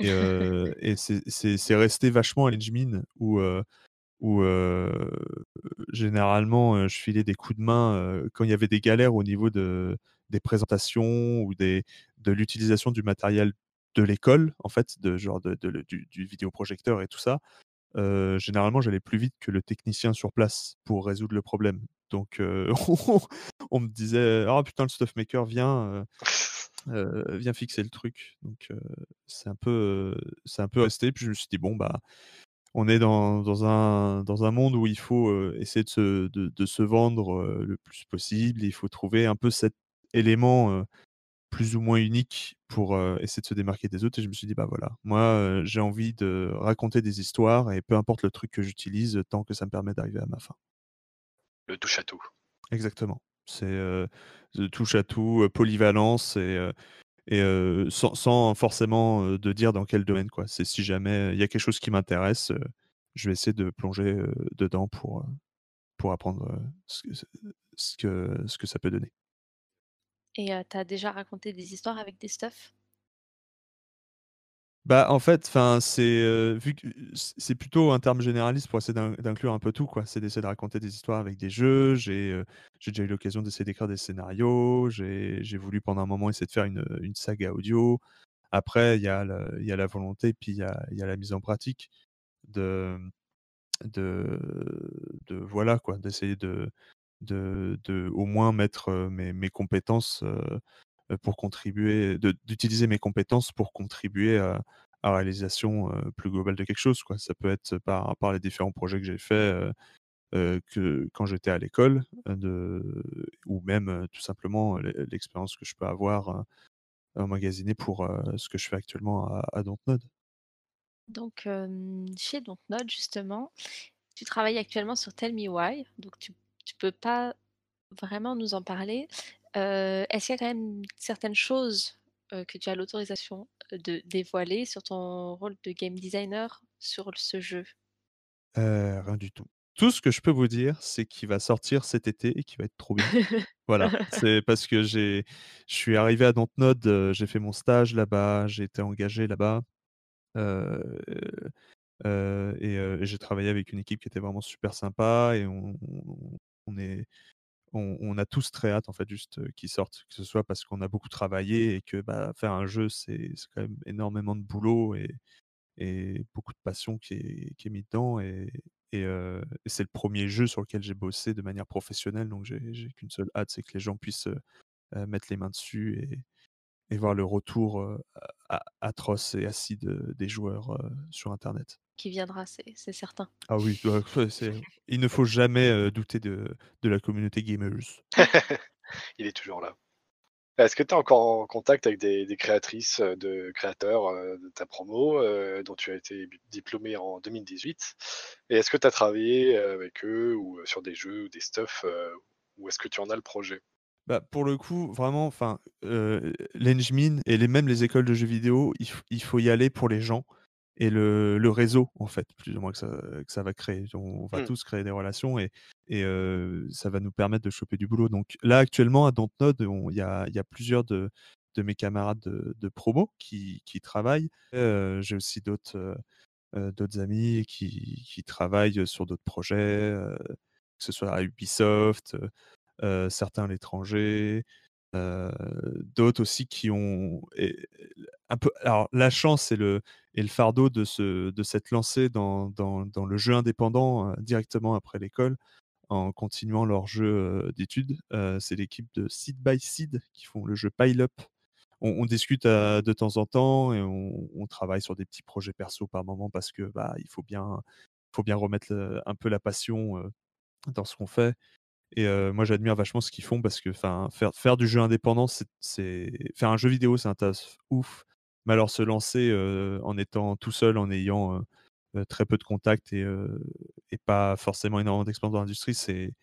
Et, [laughs] et c'est resté vachement à l'Engmin où, où généralement je filais des coups de main quand il y avait des galères au niveau de, des présentations ou de l'utilisation du matériel de l'école, en fait, de genre de, du, vidéoprojecteur et tout ça. généralement, j'allais plus vite que le technicien sur place pour résoudre le problème. Donc, [laughs] on me disait, ah putain, le stuff maker vient, viens fixer le truc. Donc, c'est un peu, c'est un peu resté. Puis je me suis dit, bon, bah, on est dans, dans un, dans un monde où il faut euh, essayer de se, de, de se vendre euh, le plus possible. Il faut trouver un peu cet élément euh, plus ou moins unique pour essayer de se démarquer des autres. Et je me suis dit, bah voilà, moi, j'ai envie de raconter des histoires et peu importe le truc que j'utilise, tant que ça me permet d'arriver à ma fin. Le touche à tout. Exactement. C'est touche à tout, polyvalence et, et sans, forcément de dire dans quel domaine. quoi. C'est si jamais il y a quelque chose qui m'intéresse, je vais essayer de plonger dedans pour, pour apprendre ce, que- ce, que, ce que ça peut donner. Et euh, t'as déjà raconté des histoires avec des stuffs? Bah, en fait, c'est euh, c'est plutôt un terme généraliste pour essayer d'in- d'inclure un peu tout. C'est d'essayer de raconter des histoires avec des jeux. J'ai euh, déjà eu l'occasion d'essayer d'écrire des scénarios. J'ai voulu pendant un moment essayer de faire une, une saga audio. Après, il y a la, y a la volonté, puis il y a, y a la mise en pratique de de, de voilà quoi, d'essayer de, de de au moins mettre euh, mes, mes compétences pour contribuer, d'utiliser mes compétences pour contribuer à, à la réalisation euh, plus globale de quelque chose. Quoi. Ça peut être par, par les différents projets que j'ai faits euh, euh, que, quand j'étais à l'école, euh, ou même euh, tout simplement euh, l'e- l'expérience que je peux avoir euh, emmagasinée pour euh, ce que je fais actuellement à, à Dontnod. Donc, euh, chez Dontnod, justement, tu travailles actuellement sur Tell Me Why, donc tu, tu peux pas vraiment nous en parler. Euh, Est-ce qu'il y a quand même certaines choses euh, que tu as l'autorisation de dévoiler sur ton rôle de game designer sur ce jeu? Euh, rien du tout. Tout ce que je peux vous dire, c'est qu'il va sortir cet été et qu'il va être trop bien. [laughs] Voilà, c'est parce que j'ai, je suis arrivé à Dontnod, j'ai fait mon stage là-bas, j'ai été engagé là-bas. euh, et, euh, et j'ai travaillé avec une équipe qui était vraiment super sympa et on, on- on est, on, a tous très hâte en fait juste euh, qu'ils sortent, que ce soit parce qu'on a beaucoup travaillé et que bah, faire un jeu c'est quand même énormément de boulot et, beaucoup de passion qui est, qui mis dedans euh, et c'est le premier jeu sur lequel j'ai bossé de manière professionnelle donc j'ai qu'une seule hâte c'est que les gens puissent euh, mettre les mains dessus et, voir le retour atroce et acide des joueurs sur internet. Qui viendra, c'est certain. Ah oui, [laughs] il ne faut jamais douter de, de la communauté gamers. [laughs] Il est toujours là. Est-ce que tu es encore en contact avec des, des créatrices, de créateurs de ta promo, euh, dont tu as été diplômé en 2018 Et est-ce que tu as travaillé avec eux ou sur des jeux ou des stuff euh, Ou est-ce que tu en as le projet? Bah, pour le coup, vraiment, enfin, euh, l'Engmin et les, même les écoles de jeux vidéo, il faut y aller pour les gens et le, le réseau, en fait, plus ou moins que ça, que ça va créer. On, on va Hmm. tous créer des relations et, et euh, ça va nous permettre de choper du boulot. Donc là, actuellement, à Dontnod, on- il y a, il y a plusieurs de, de mes camarades de, de promo qui, qui travaillent. Euh, J'ai aussi d'autres euh, d'autres amis qui, qui travaillent sur d'autres projets, que ce soit à Ubisoft, certains à l'étranger, euh, d'autres aussi qui ont un peu alors la chance et le et le fardeau de se de s'être lancé dans, dans, dans le jeu indépendant euh, directement après l'école en continuant leur jeu euh, d'études. C'est l'équipe de Seed by Seed qui font le jeu Pile Up. On, discute de temps en temps et on, travaille sur des petits projets perso par moment parce que bah il faut bien faut bien remettre un peu la passion dans ce qu'on fait. Et euh, moi, j'admire vachement ce qu'ils font parce que faire, faire du jeu indépendant, c'est, faire un jeu vidéo, c'est un taf ouf. Mais alors se lancer euh, en étant tout seul, en ayant euh, très peu de contacts et, et pas forcément énormément d'expérience dans l'industrie, c'est,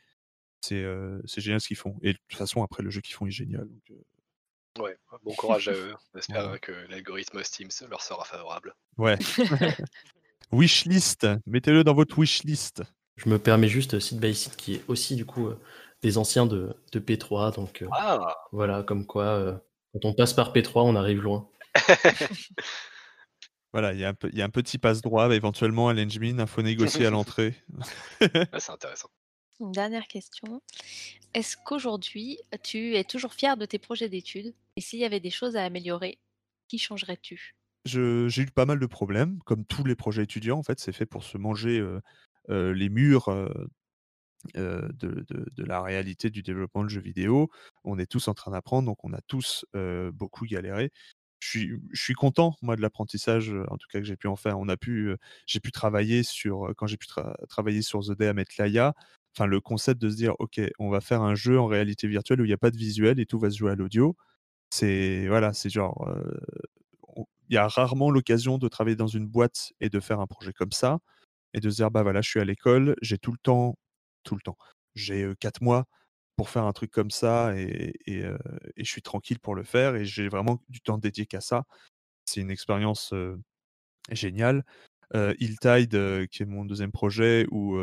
génial ce qu'ils font. Et de toute façon, après, le jeu qu'ils font est génial. donc, Ouais, bon [laughs] courage à eux. J'espère que l'algorithme Steam leur sera favorable. ouais. [laughs] wishlist, mettez-le dans votre wishlist. Je me permets juste Seed by Seed qui est aussi du coup euh, des anciens de, de P3, donc euh, Ah voilà, comme quoi euh, quand on passe par P3, on arrive loin. [laughs] Voilà, il y, a un peu- il y a un petit passe-droit, bah, éventuellement à l'engine, il faut négocier à l'entrée. Ouais, [laughs] c'est intéressant. Une dernière question. Est-ce qu'aujourd'hui, tu es toujours fier de tes projets d'études? Et s'il y avait des choses à améliorer, qui changerais-tu j'ai eu pas mal de problèmes, comme tous les projets étudiants, en fait, c'est fait pour se manger euh, euh, les murs euh, euh, de, la réalité du développement de jeux vidéo. On est tous en train d'apprendre, donc on a tous euh, beaucoup galéré. Je suis, content, moi, de l'apprentissage, euh, en tout cas que j'ai pu en faire. On a pu, euh, j'ai pu travailler sur, quand j'ai pu tra- travailler sur The Day à Laia, enfin le concept de se dire, ok, on va faire un jeu en réalité virtuelle où il n'y a pas de visuel et tout va se jouer à l'audio. C'est voilà, c'est genre, euh, il y a rarement l'occasion de travailler dans une boîte et de faire un projet comme ça et de se dire bah voilà, je suis à l'école, j'ai tout le temps, tout le temps, j'ai quatre mois pour faire un truc comme ça et, et, je suis tranquille pour le faire et j'ai vraiment du temps dédié qu'à ça. C'est une expérience géniale. Euh, Hilltide, qui est mon deuxième projet, où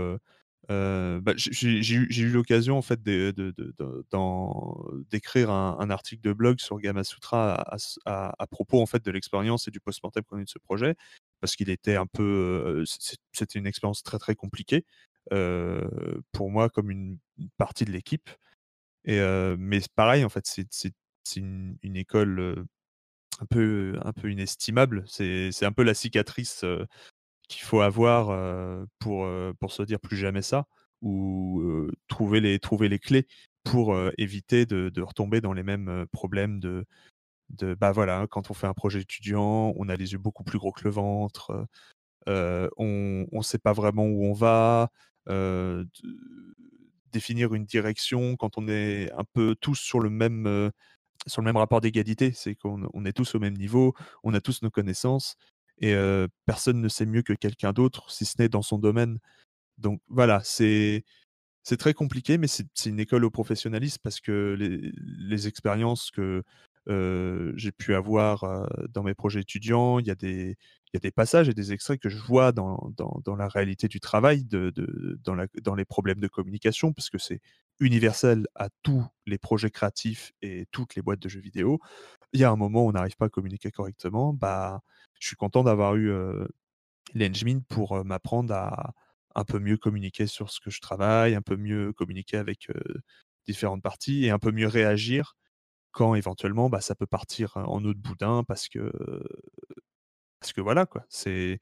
euh, bah, j'ai- eu, l'occasion en fait d'écrire un, article de blog sur Gamasutra à, à propos en fait de l'expérience et du post-mortem qu'on a eu de ce projet, parce qu'il était un peu, euh, c'était une expérience très très compliquée euh, pour moi comme une, partie de l'équipe. Et mais pareil en fait, c'est une, une école un peu un peu inestimable. C'est un peu la cicatrice qu'il faut avoir pour, pour se dire plus jamais ça, ou trouver, les, trouver les clés pour éviter de, retomber dans les mêmes problèmes de, de bah voilà, quand on fait un projet étudiant, on a les yeux beaucoup plus gros que le ventre, on ne sait pas vraiment où on va, définir une direction quand on est un peu tous sur le même, sur le même rapport d'égalité, c'est qu'on on est tous au même niveau, on a tous nos connaissances et personne ne sait mieux que quelqu'un d'autre, si ce n'est dans son domaine. Donc voilà, c'est très compliqué, mais c'est une école au professionnalisme parce que les, expériences que j'ai pu avoir dans mes projets étudiants, il y, a des, passages et des extraits que je vois dans, la réalité du travail, dans, dans les problèmes de communication, parce que c'est universel à tous les projets créatifs et toutes les boîtes de jeux vidéo. Il y a un moment où on n'arrive pas à communiquer correctement, bah, je suis content d'avoir eu euh, l'Engmin pour m'apprendre à un peu mieux communiquer sur ce que je travaille, un peu mieux communiquer avec différentes parties et un peu mieux réagir quand éventuellement bah, ça peut partir en eau de boudin parce que parce que voilà quoi. C'est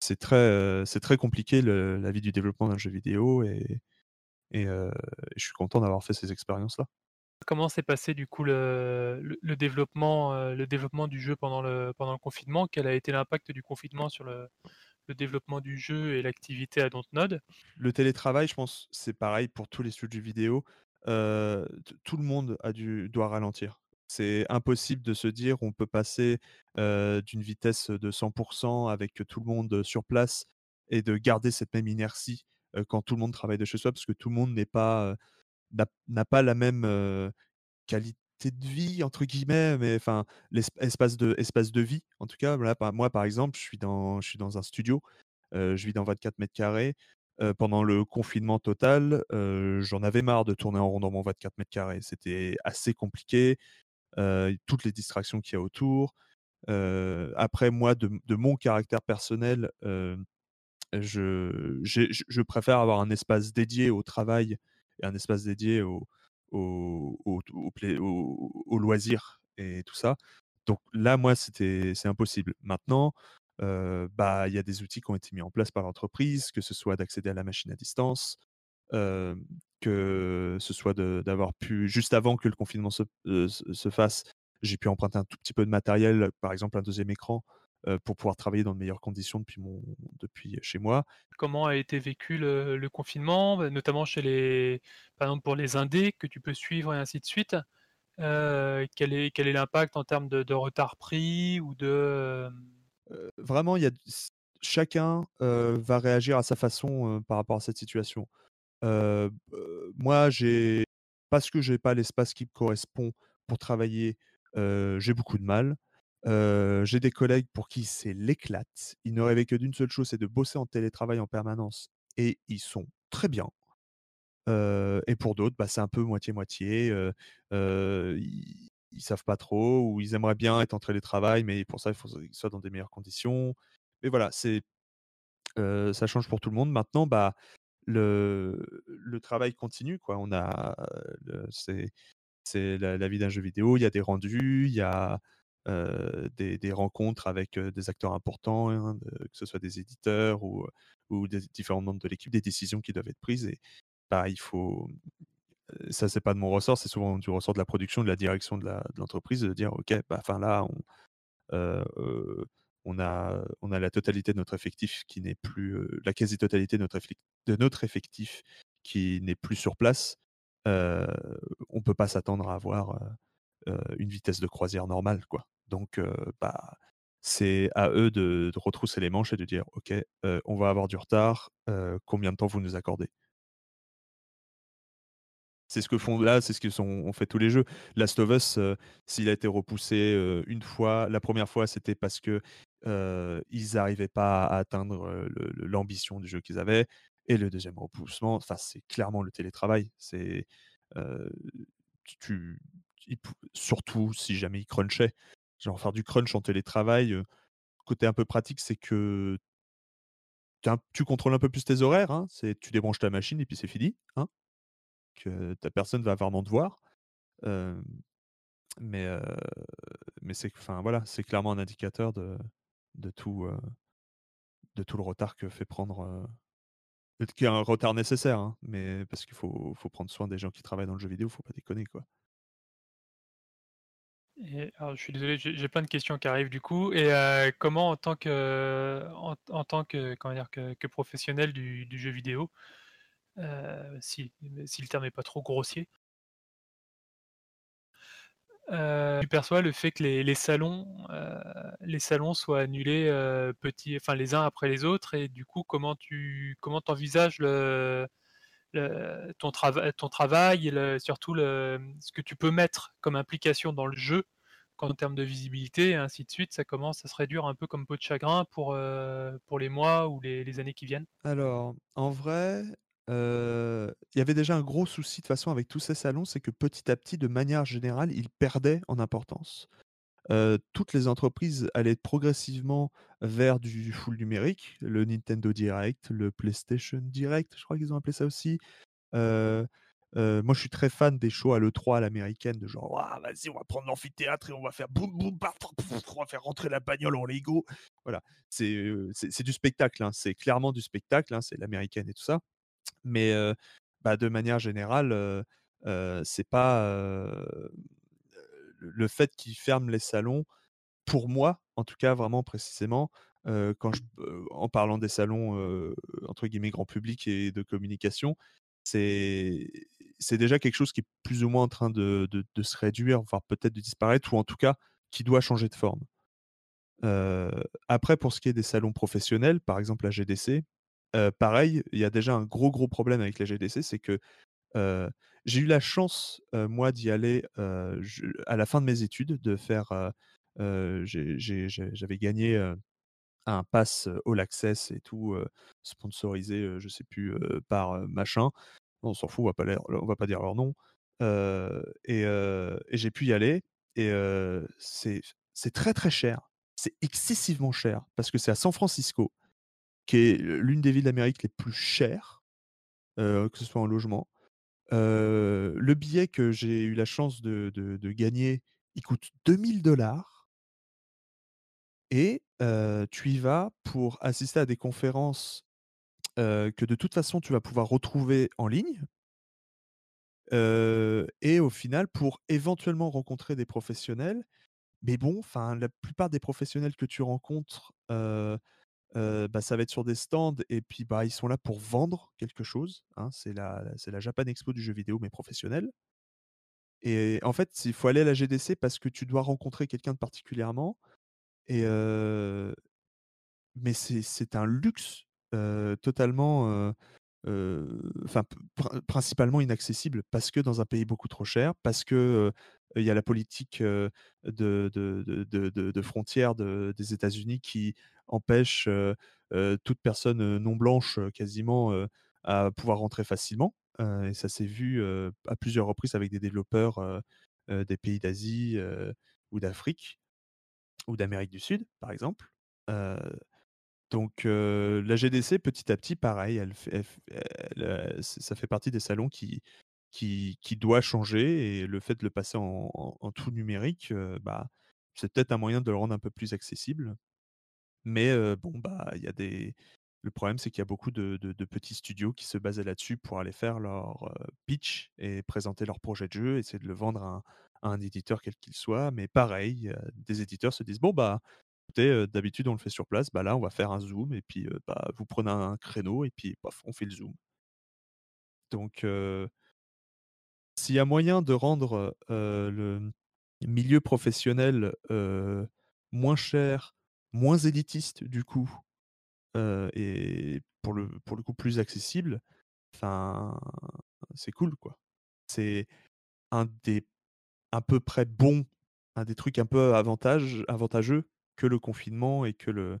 c'est très c'est très compliqué la vie du développement d'un jeu vidéo et je suis content d'avoir fait ces expériences là Comment s'est passé du coup le, euh, développement du jeu pendant le, confinement? Quel a été l'impact du confinement sur le, développement du jeu et l'activité à Dontnod? le télétravail je pense c'est pareil pour tous les studios vidéo euh, tout le monde a dû doit ralentir c'est impossible de se dire on peut passer euh, d'une vitesse de 100% avec tout le monde sur place et de garder cette même inertie quand tout le monde travaille de chez soi parce que tout le monde n'est pas n'a pas la même qualité de vie entre guillemets, mais enfin l'esp- espace de espace de vie. En tout cas, moi par exemple, je suis dans je suis dans un studio, je vis dans 24 mètres carrés. Pendant le confinement total, j'en avais marre de tourner en rond dans mon 24 mètres carrés. C'était assez compliqué. toutes les distractions qu'il y a autour. Après moi de de mon caractère personnel, je je je préfère avoir un espace dédié au travail et un espace dédié au au au au et tout ça. Donc là, moi, c'était c'est impossible. Maintenant, heu, bah, il y a des outils qui ont été mis en place par l'entreprise, que ce soit d'accéder à la machine à distance, hem, que ce soit d'avoir pu juste avant que le confinement se heu, se se fasse, j'ai pu emprunter un tout petit peu de matériel, par exemple un 2e écran, pour pouvoir travailler dans de meilleures conditions depuis mon depuis chez moi. Comment a été vécu le le confinement? Bah, notamment chez les par exemple pour les indés que tu peux suivre et ainsi de suite. Heu, quel est quel est l'impact en termes de de retard pris ou de, Heu, vraiment, il y a chacun, va réagir à sa façon, par rapport à cette situation. Moi, j'ai parce que j'ai pas l'espace qui me correspond pour travailler, j'ai beaucoup de mal. J'ai des collègues pour qui c'est l'éclate. Ils ne rêvaient que d'une seule chose, c'est de bosser en télétravail en permanence et ils sont très bien. Et pour d'autres, bah, c'est un peu moitié-moitié, ils ils savent pas trop ou ils aimeraient bien être en télétravail, mais pour ça, il faut qu'ils soient dans des meilleures conditions. Mais voilà, c'est ça change pour tout le monde. Maintenant, bah, le travail continue, quoi. On a c'est la la vie d'un jeu vidéo, il y a des rendus, il y a, des des rencontres avec, heu, des acteurs importants, hein, que ce soit des éditeurs ou, heu, ou des différents membres de l'équipe, des décisions qui doivent être prises et bah, il faut ça, c'est pas de mon ressort, c'est souvent du ressort de la production, de la direction de l'entreprise de dire: «OK, bah, là, on, a on a la totalité de notre effectif qui n'est plus, la quasi-totalité de notre de notre effectif qui n'est plus sur place. On peut pas s'attendre à avoir, une vitesse de croisière normale, quoi». Donc heu, bah, c'est à eux de retrousser les manches et de dire: «OK, heu, on va avoir du retard, combien de temps vous nous accordez?» C'est ce que font là, c'est ce que sont ont fait tous les jeux. Last of Us, s'il a été repoussé, 1 fois, la 1re fois, c'était parce que, ils arrivaient pas à atteindre, l'ambition du jeu qu'ils avaient et le 2e repoussement, c'est clairement le télétravail. C'est, tu surtout si jamais ils crunchaient. Genre faire du crunch en télétravail, côté un peu pratique, c'est que tu contrôles un peu plus tes horaires, hein. C'est tu débranches ta machine et puis c'est fini, hein. Que ta personne va vraiment te voir. Mais mais c'est enfin, voilà, c'est clairement un indicateur de tout, de tout le retard que fait prendre, y a un retard nécessaire, hein, mais parce qu'il faut faut prendre soin des gens qui travaillent dans le jeu vidéo, faut pas déconner, quoi. Je suis désolé, j'ai plein de questions qui arrivent du coup et heu, comment en tant que en tant que comment dire? Que professionnel du jeu vidéo, heu, si si le terme est pas trop grossier heu, tu perçois le fait que les salons, les salons soient annulés, petits enfin les uns après les autres? Et du coup comment tu comment envisages le ton ton travail et surtout ce que tu peux mettre comme implication dans le jeu, qu'en termes de visibilité et ainsi de suite, ça commence à se réduire un peu comme peau de chagrin pour, heu, pour les mois ou les années qui viennent? Alors, en vrai, heu, il y avait déjà un gros souci de toute façon avec tous ces salons, c'est que petit à petit, de manière générale, ils perdaient en importance. Heu, toutes les entreprises allaient progressivement vers du full numérique, le Nintendo Direct, le PlayStation Direct, je crois qu'ils ont appelé ça aussi. Heu heu, moi je suis très fan des shows à l'E3 à l'américaine, de genre: «Waouh, vas-y, on va prendre l'amphithéâtre et on va faire boum boum, pouf, on va faire rentrer la bagnole en Lego». Voilà, c'est, c'est du spectacle, hein, c'est clairement du spectacle, hein, c'est l'américaine et tout ça. Mais heu, bah, de manière générale, c'est pas, le fait qu'ils ferment les salons, pour moi, en tout cas vraiment précisément, quand je en parlant des salons, entre guillemets «grand public» et de communication, c'est déjà quelque chose qui est plus ou moins en train de se réduire, voire peut-être de disparaître ou en tout cas qui doit changer de forme. Après pour ce qui est des salons professionnels, par exemple la GDC, pareil, il y a déjà un gros, gros problème avec la GDC, c'est que, j'ai eu la chance, moi d'y aller, à la fin de mes études, de faire, j'avais gagné, un pass All Access et tout, sponsorisé, je sais plus, par, machin. On s'en fout, on va pas va pas dire leur nom. Et j'ai pu y aller Et c'est très très cher. C'est excessivement cher parce que c'est à San Francisco, qui est l'une des villes d'Amérique les plus chères, que ce soit en logement. Le billet que j'ai eu la chance de, gagner, il coûte 2000 dollars. Et tu y vas pour assister à des conférences que de toute façon tu vas pouvoir retrouver en ligne. Et au final, pour éventuellement rencontrer des professionnels. Mais bon, la plupart des professionnels que tu rencontres, bah, ça va être sur des stands et puis bah, ils sont là pour vendre quelque chose. hein. C'est la, la Japan Expo du jeu vidéo, mais professionnel. Et en fait, il faut aller à la GDC parce que tu dois rencontrer quelqu'un de particulièrement. Et mais c'est un luxe totalement, principalement inaccessible parce que dans un pays beaucoup trop cher, parce que il y a la politique de, de, frontières de- des États-Unis qui empêche toute personne non blanche quasiment à pouvoir rentrer facilement. Et ça s'est vu à plusieurs reprises avec des développeurs des pays d'Asie ou d'Afrique ou d'Amérique du Sud, par exemple. Donc la GDC, petit à petit, pareil, ça fait partie des salons qui, qui, qui doit changer et le fait de le passer en, tout numérique, euh, bah, c'est peut-être un moyen de le rendre un peu plus accessible. Mais euh, bon, bah, y a des. Le problème, c'est qu'il y a beaucoup de, de- petits studios qui se basaient là-dessus pour aller faire leur euh, pitch et présenter leur projet de jeu, essayer de le vendre à un, éditeur quel qu'il soit. Mais pareil, des éditeurs se disent bon bah d'habitude on le fait sur place, bah là on va faire un zoom et puis bah, vous prenez un créneau et puis paf, on fait le zoom. Donc s'il y a moyen de rendre le milieu professionnel moins cher, moins élitiste du coup, et pour le, pour le coup plus accessible, c'est cool quoi. C'est un des à peu près bons, un des trucs un peu avantage, avantageux que le confinement et que, le,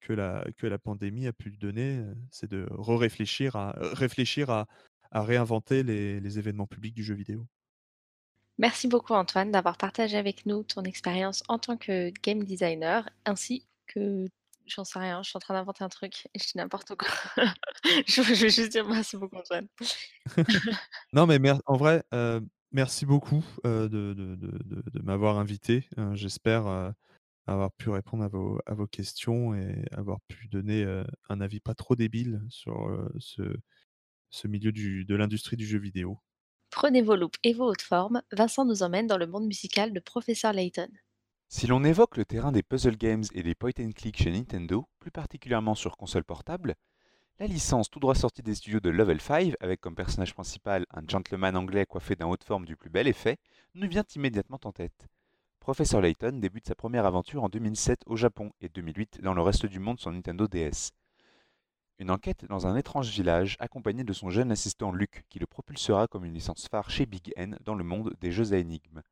que, la, que la pandémie a pu donner, c'est de réfléchir à, réfléchir à, à réinventer les, les événements publics du jeu vidéo. Merci beaucoup Antoine d'avoir partagé avec nous ton expérience en tant que game designer ainsi que j'en sais rien, je suis en train d'inventer un truc et je dis n'importe quoi. [laughs] je, je vais juste dire merci beaucoup Antoine. [laughs] Non, mais mer- en vrai, euh, merci beaucoup euh, de, de, de- de- de m'avoir invité. Euh, J'espère avoir pu répondre à vos, à vos questions et avoir pu donner un avis pas trop débile sur ce, ce milieu du, de l'industrie du jeu vidéo. Prenez vos loupes et vos hautes formes, Vincent nous emmène dans le monde musical de Professeur Layton. Si l'on évoque le terrain des puzzle games et des point and click chez Nintendo, plus particulièrement sur console portable, la licence tout droit sortie des studios de Level 5, avec comme personnage principal un gentleman anglais coiffé d'un haut de forme du plus bel effet, nous vient immédiatement en tête. Professeur Layton débute sa première aventure en 2007 au Japon et 2008 dans le reste du monde sur Nintendo DS. Une enquête dans un étrange village accompagné de son jeune assistant Luke qui le propulsera comme une licence phare chez Big N dans le monde des jeux à énigmes.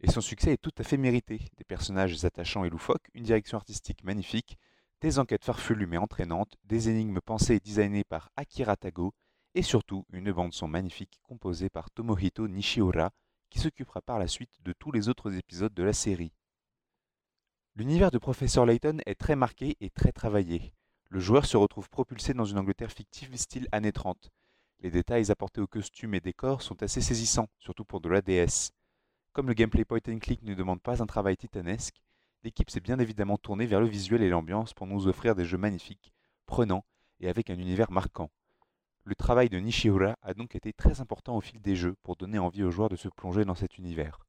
Et son succès est tout à fait mérité, des personnages attachants et loufoques, une direction artistique magnifique, des enquêtes farfelues mais entraînantes, des énigmes pensées et designées par Akira Tago, et surtout une bande-son magnifique composée par Tomohito Nishiura, qui s'occupera par la suite de tous les autres épisodes de la série. L'univers de Professeur Layton est très marqué et très travaillé. Le joueur se retrouve propulsé dans une Angleterre fictive style années 30. Les détails apportés aux costumes et décors sont assez saisissants, surtout pour de la DS. Comme le gameplay point and click ne demande pas un travail titanesque, l'équipe s'est bien évidemment tournée vers le visuel et l'ambiance pour nous offrir des jeux magnifiques, prenants et avec un univers marquant. Le travail de Nishiura a donc été très important au fil des jeux pour donner envie aux joueurs de se plonger dans cet univers.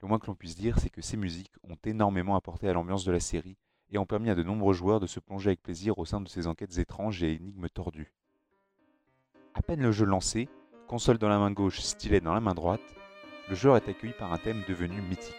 Le moins que l'on puisse dire, c'est que ces musiques ont énormément apporté à l'ambiance de la série et ont permis à de nombreux joueurs de se plonger avec plaisir au sein de ces enquêtes étranges et énigmes tordues. À peine le jeu lancé, console dans la main gauche, stylet dans la main droite, le joueur est accueilli par un thème devenu mythique.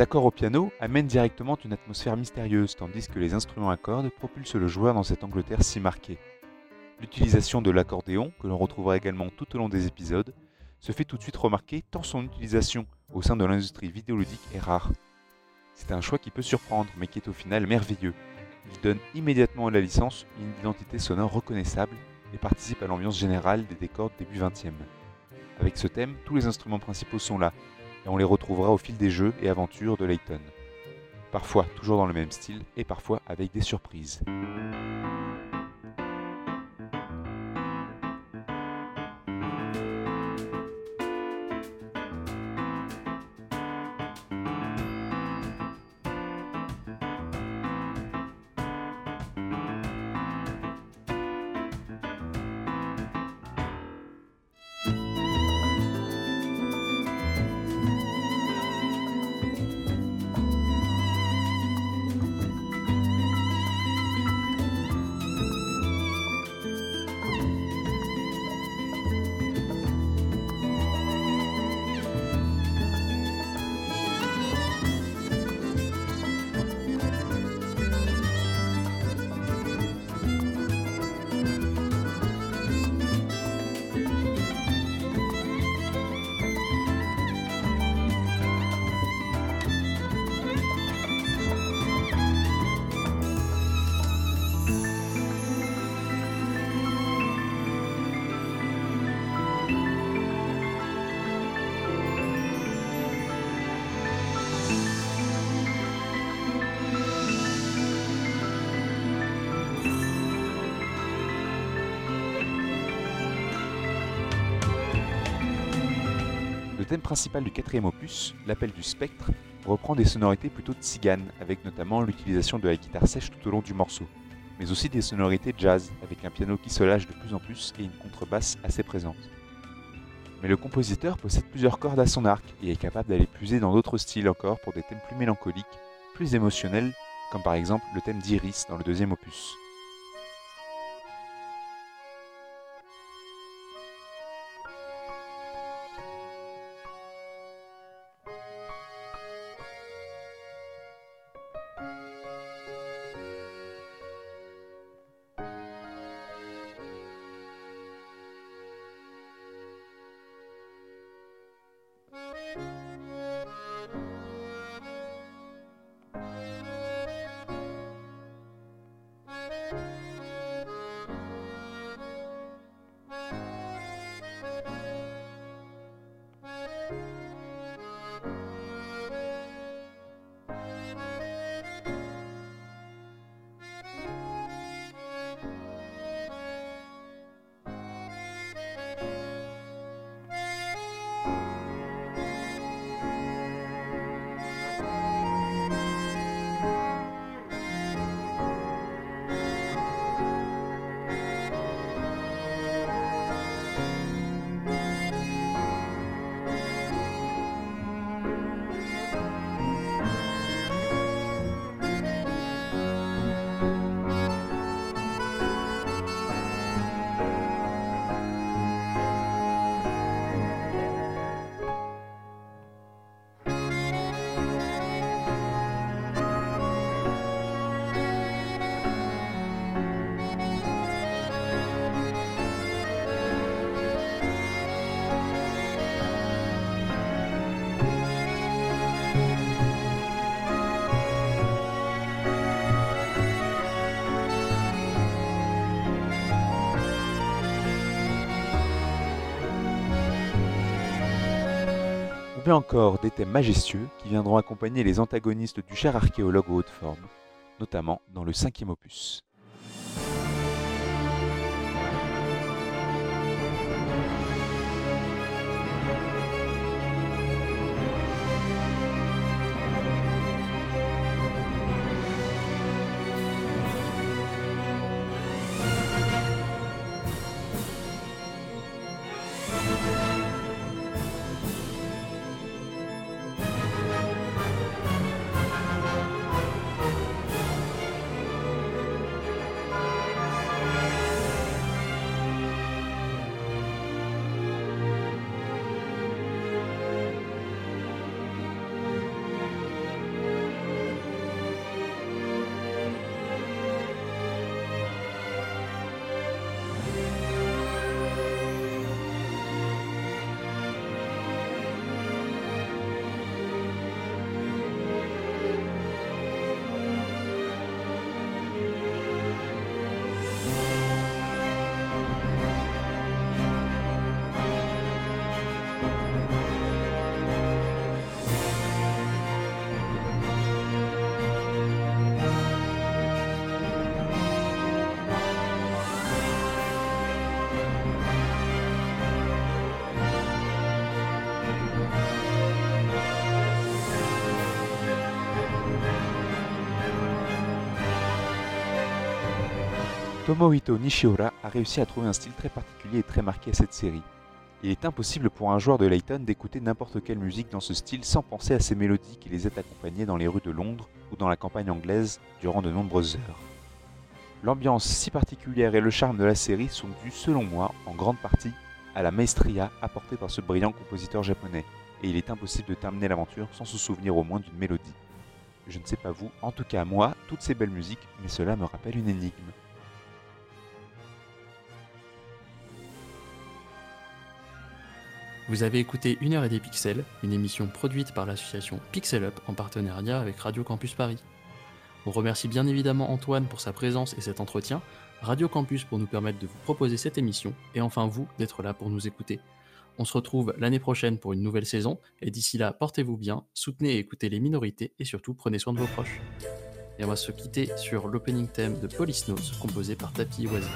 Les accords au piano amènent directement une atmosphère mystérieuse, tandis que les instruments à cordes propulsent le joueur dans cette Angleterre si marquée. L'utilisation de l'accordéon, que l'on retrouvera également tout au long des épisodes, se fait tout de suite remarquer tant son utilisation au sein de l'industrie vidéoludique est rare. C'est un choix qui peut surprendre, mais qui est au final merveilleux. Il donne immédiatement à la licence une identité sonore reconnaissable et participe à l'ambiance générale des décors début 20e. Avec ce thème, tous les instruments principaux sont là, et on les retrouvera au fil des jeux et aventures de Layton. Parfois toujours dans le même style, et parfois avec des surprises. Thème principal du quatrième opus, l'appel du spectre, reprend des sonorités plutôt tziganes, avec notamment l'utilisation de la guitare sèche tout au long du morceau, mais aussi des sonorités jazz, avec un piano qui se lâche de plus en plus et une contrebasse assez présente. Mais le compositeur possède plusieurs cordes à son arc et est capable d'aller puiser dans d'autres styles encore pour des thèmes plus mélancoliques, plus émotionnels, comme par exemple le thème d'Iris dans le deuxième opus. Encore des thèmes majestueux qui viendront accompagner les antagonistes du cher archéologue aux hautes formes, notamment dans le cinquième opus. Tomohito Nishiura a réussi à trouver un style très particulier et très marqué à cette série. Il est impossible pour un joueur de Layton d'écouter n'importe quelle musique dans ce style sans penser à ces mélodies qui les aient accompagnés dans les rues de Londres ou dans la campagne anglaise durant de nombreuses heures. L'ambiance si particulière et le charme de la série sont dus, selon moi, en grande partie à la maestria apportée par ce brillant compositeur japonais, et il est impossible de terminer l'aventure sans se souvenir au moins d'une mélodie. Je ne sais pas vous, en tout cas moi, toutes ces belles musiques, mais cela me rappelle une énigme. Vous avez écouté Une heure et des pixels, une émission produite par l'association Pixel Up en partenariat avec Radio Campus Paris. On remercie bien évidemment Antoine pour sa présence et cet entretien, Radio Campus pour nous permettre de vous proposer cette émission, et enfin vous d'être là pour nous écouter. On se retrouve l'année prochaine pour une nouvelle saison, et d'ici là, portez-vous bien, soutenez et écoutez les minorités, et surtout prenez soin de vos proches. Et on va se quitter sur l'opening theme de Police composé par Tapi Oisy.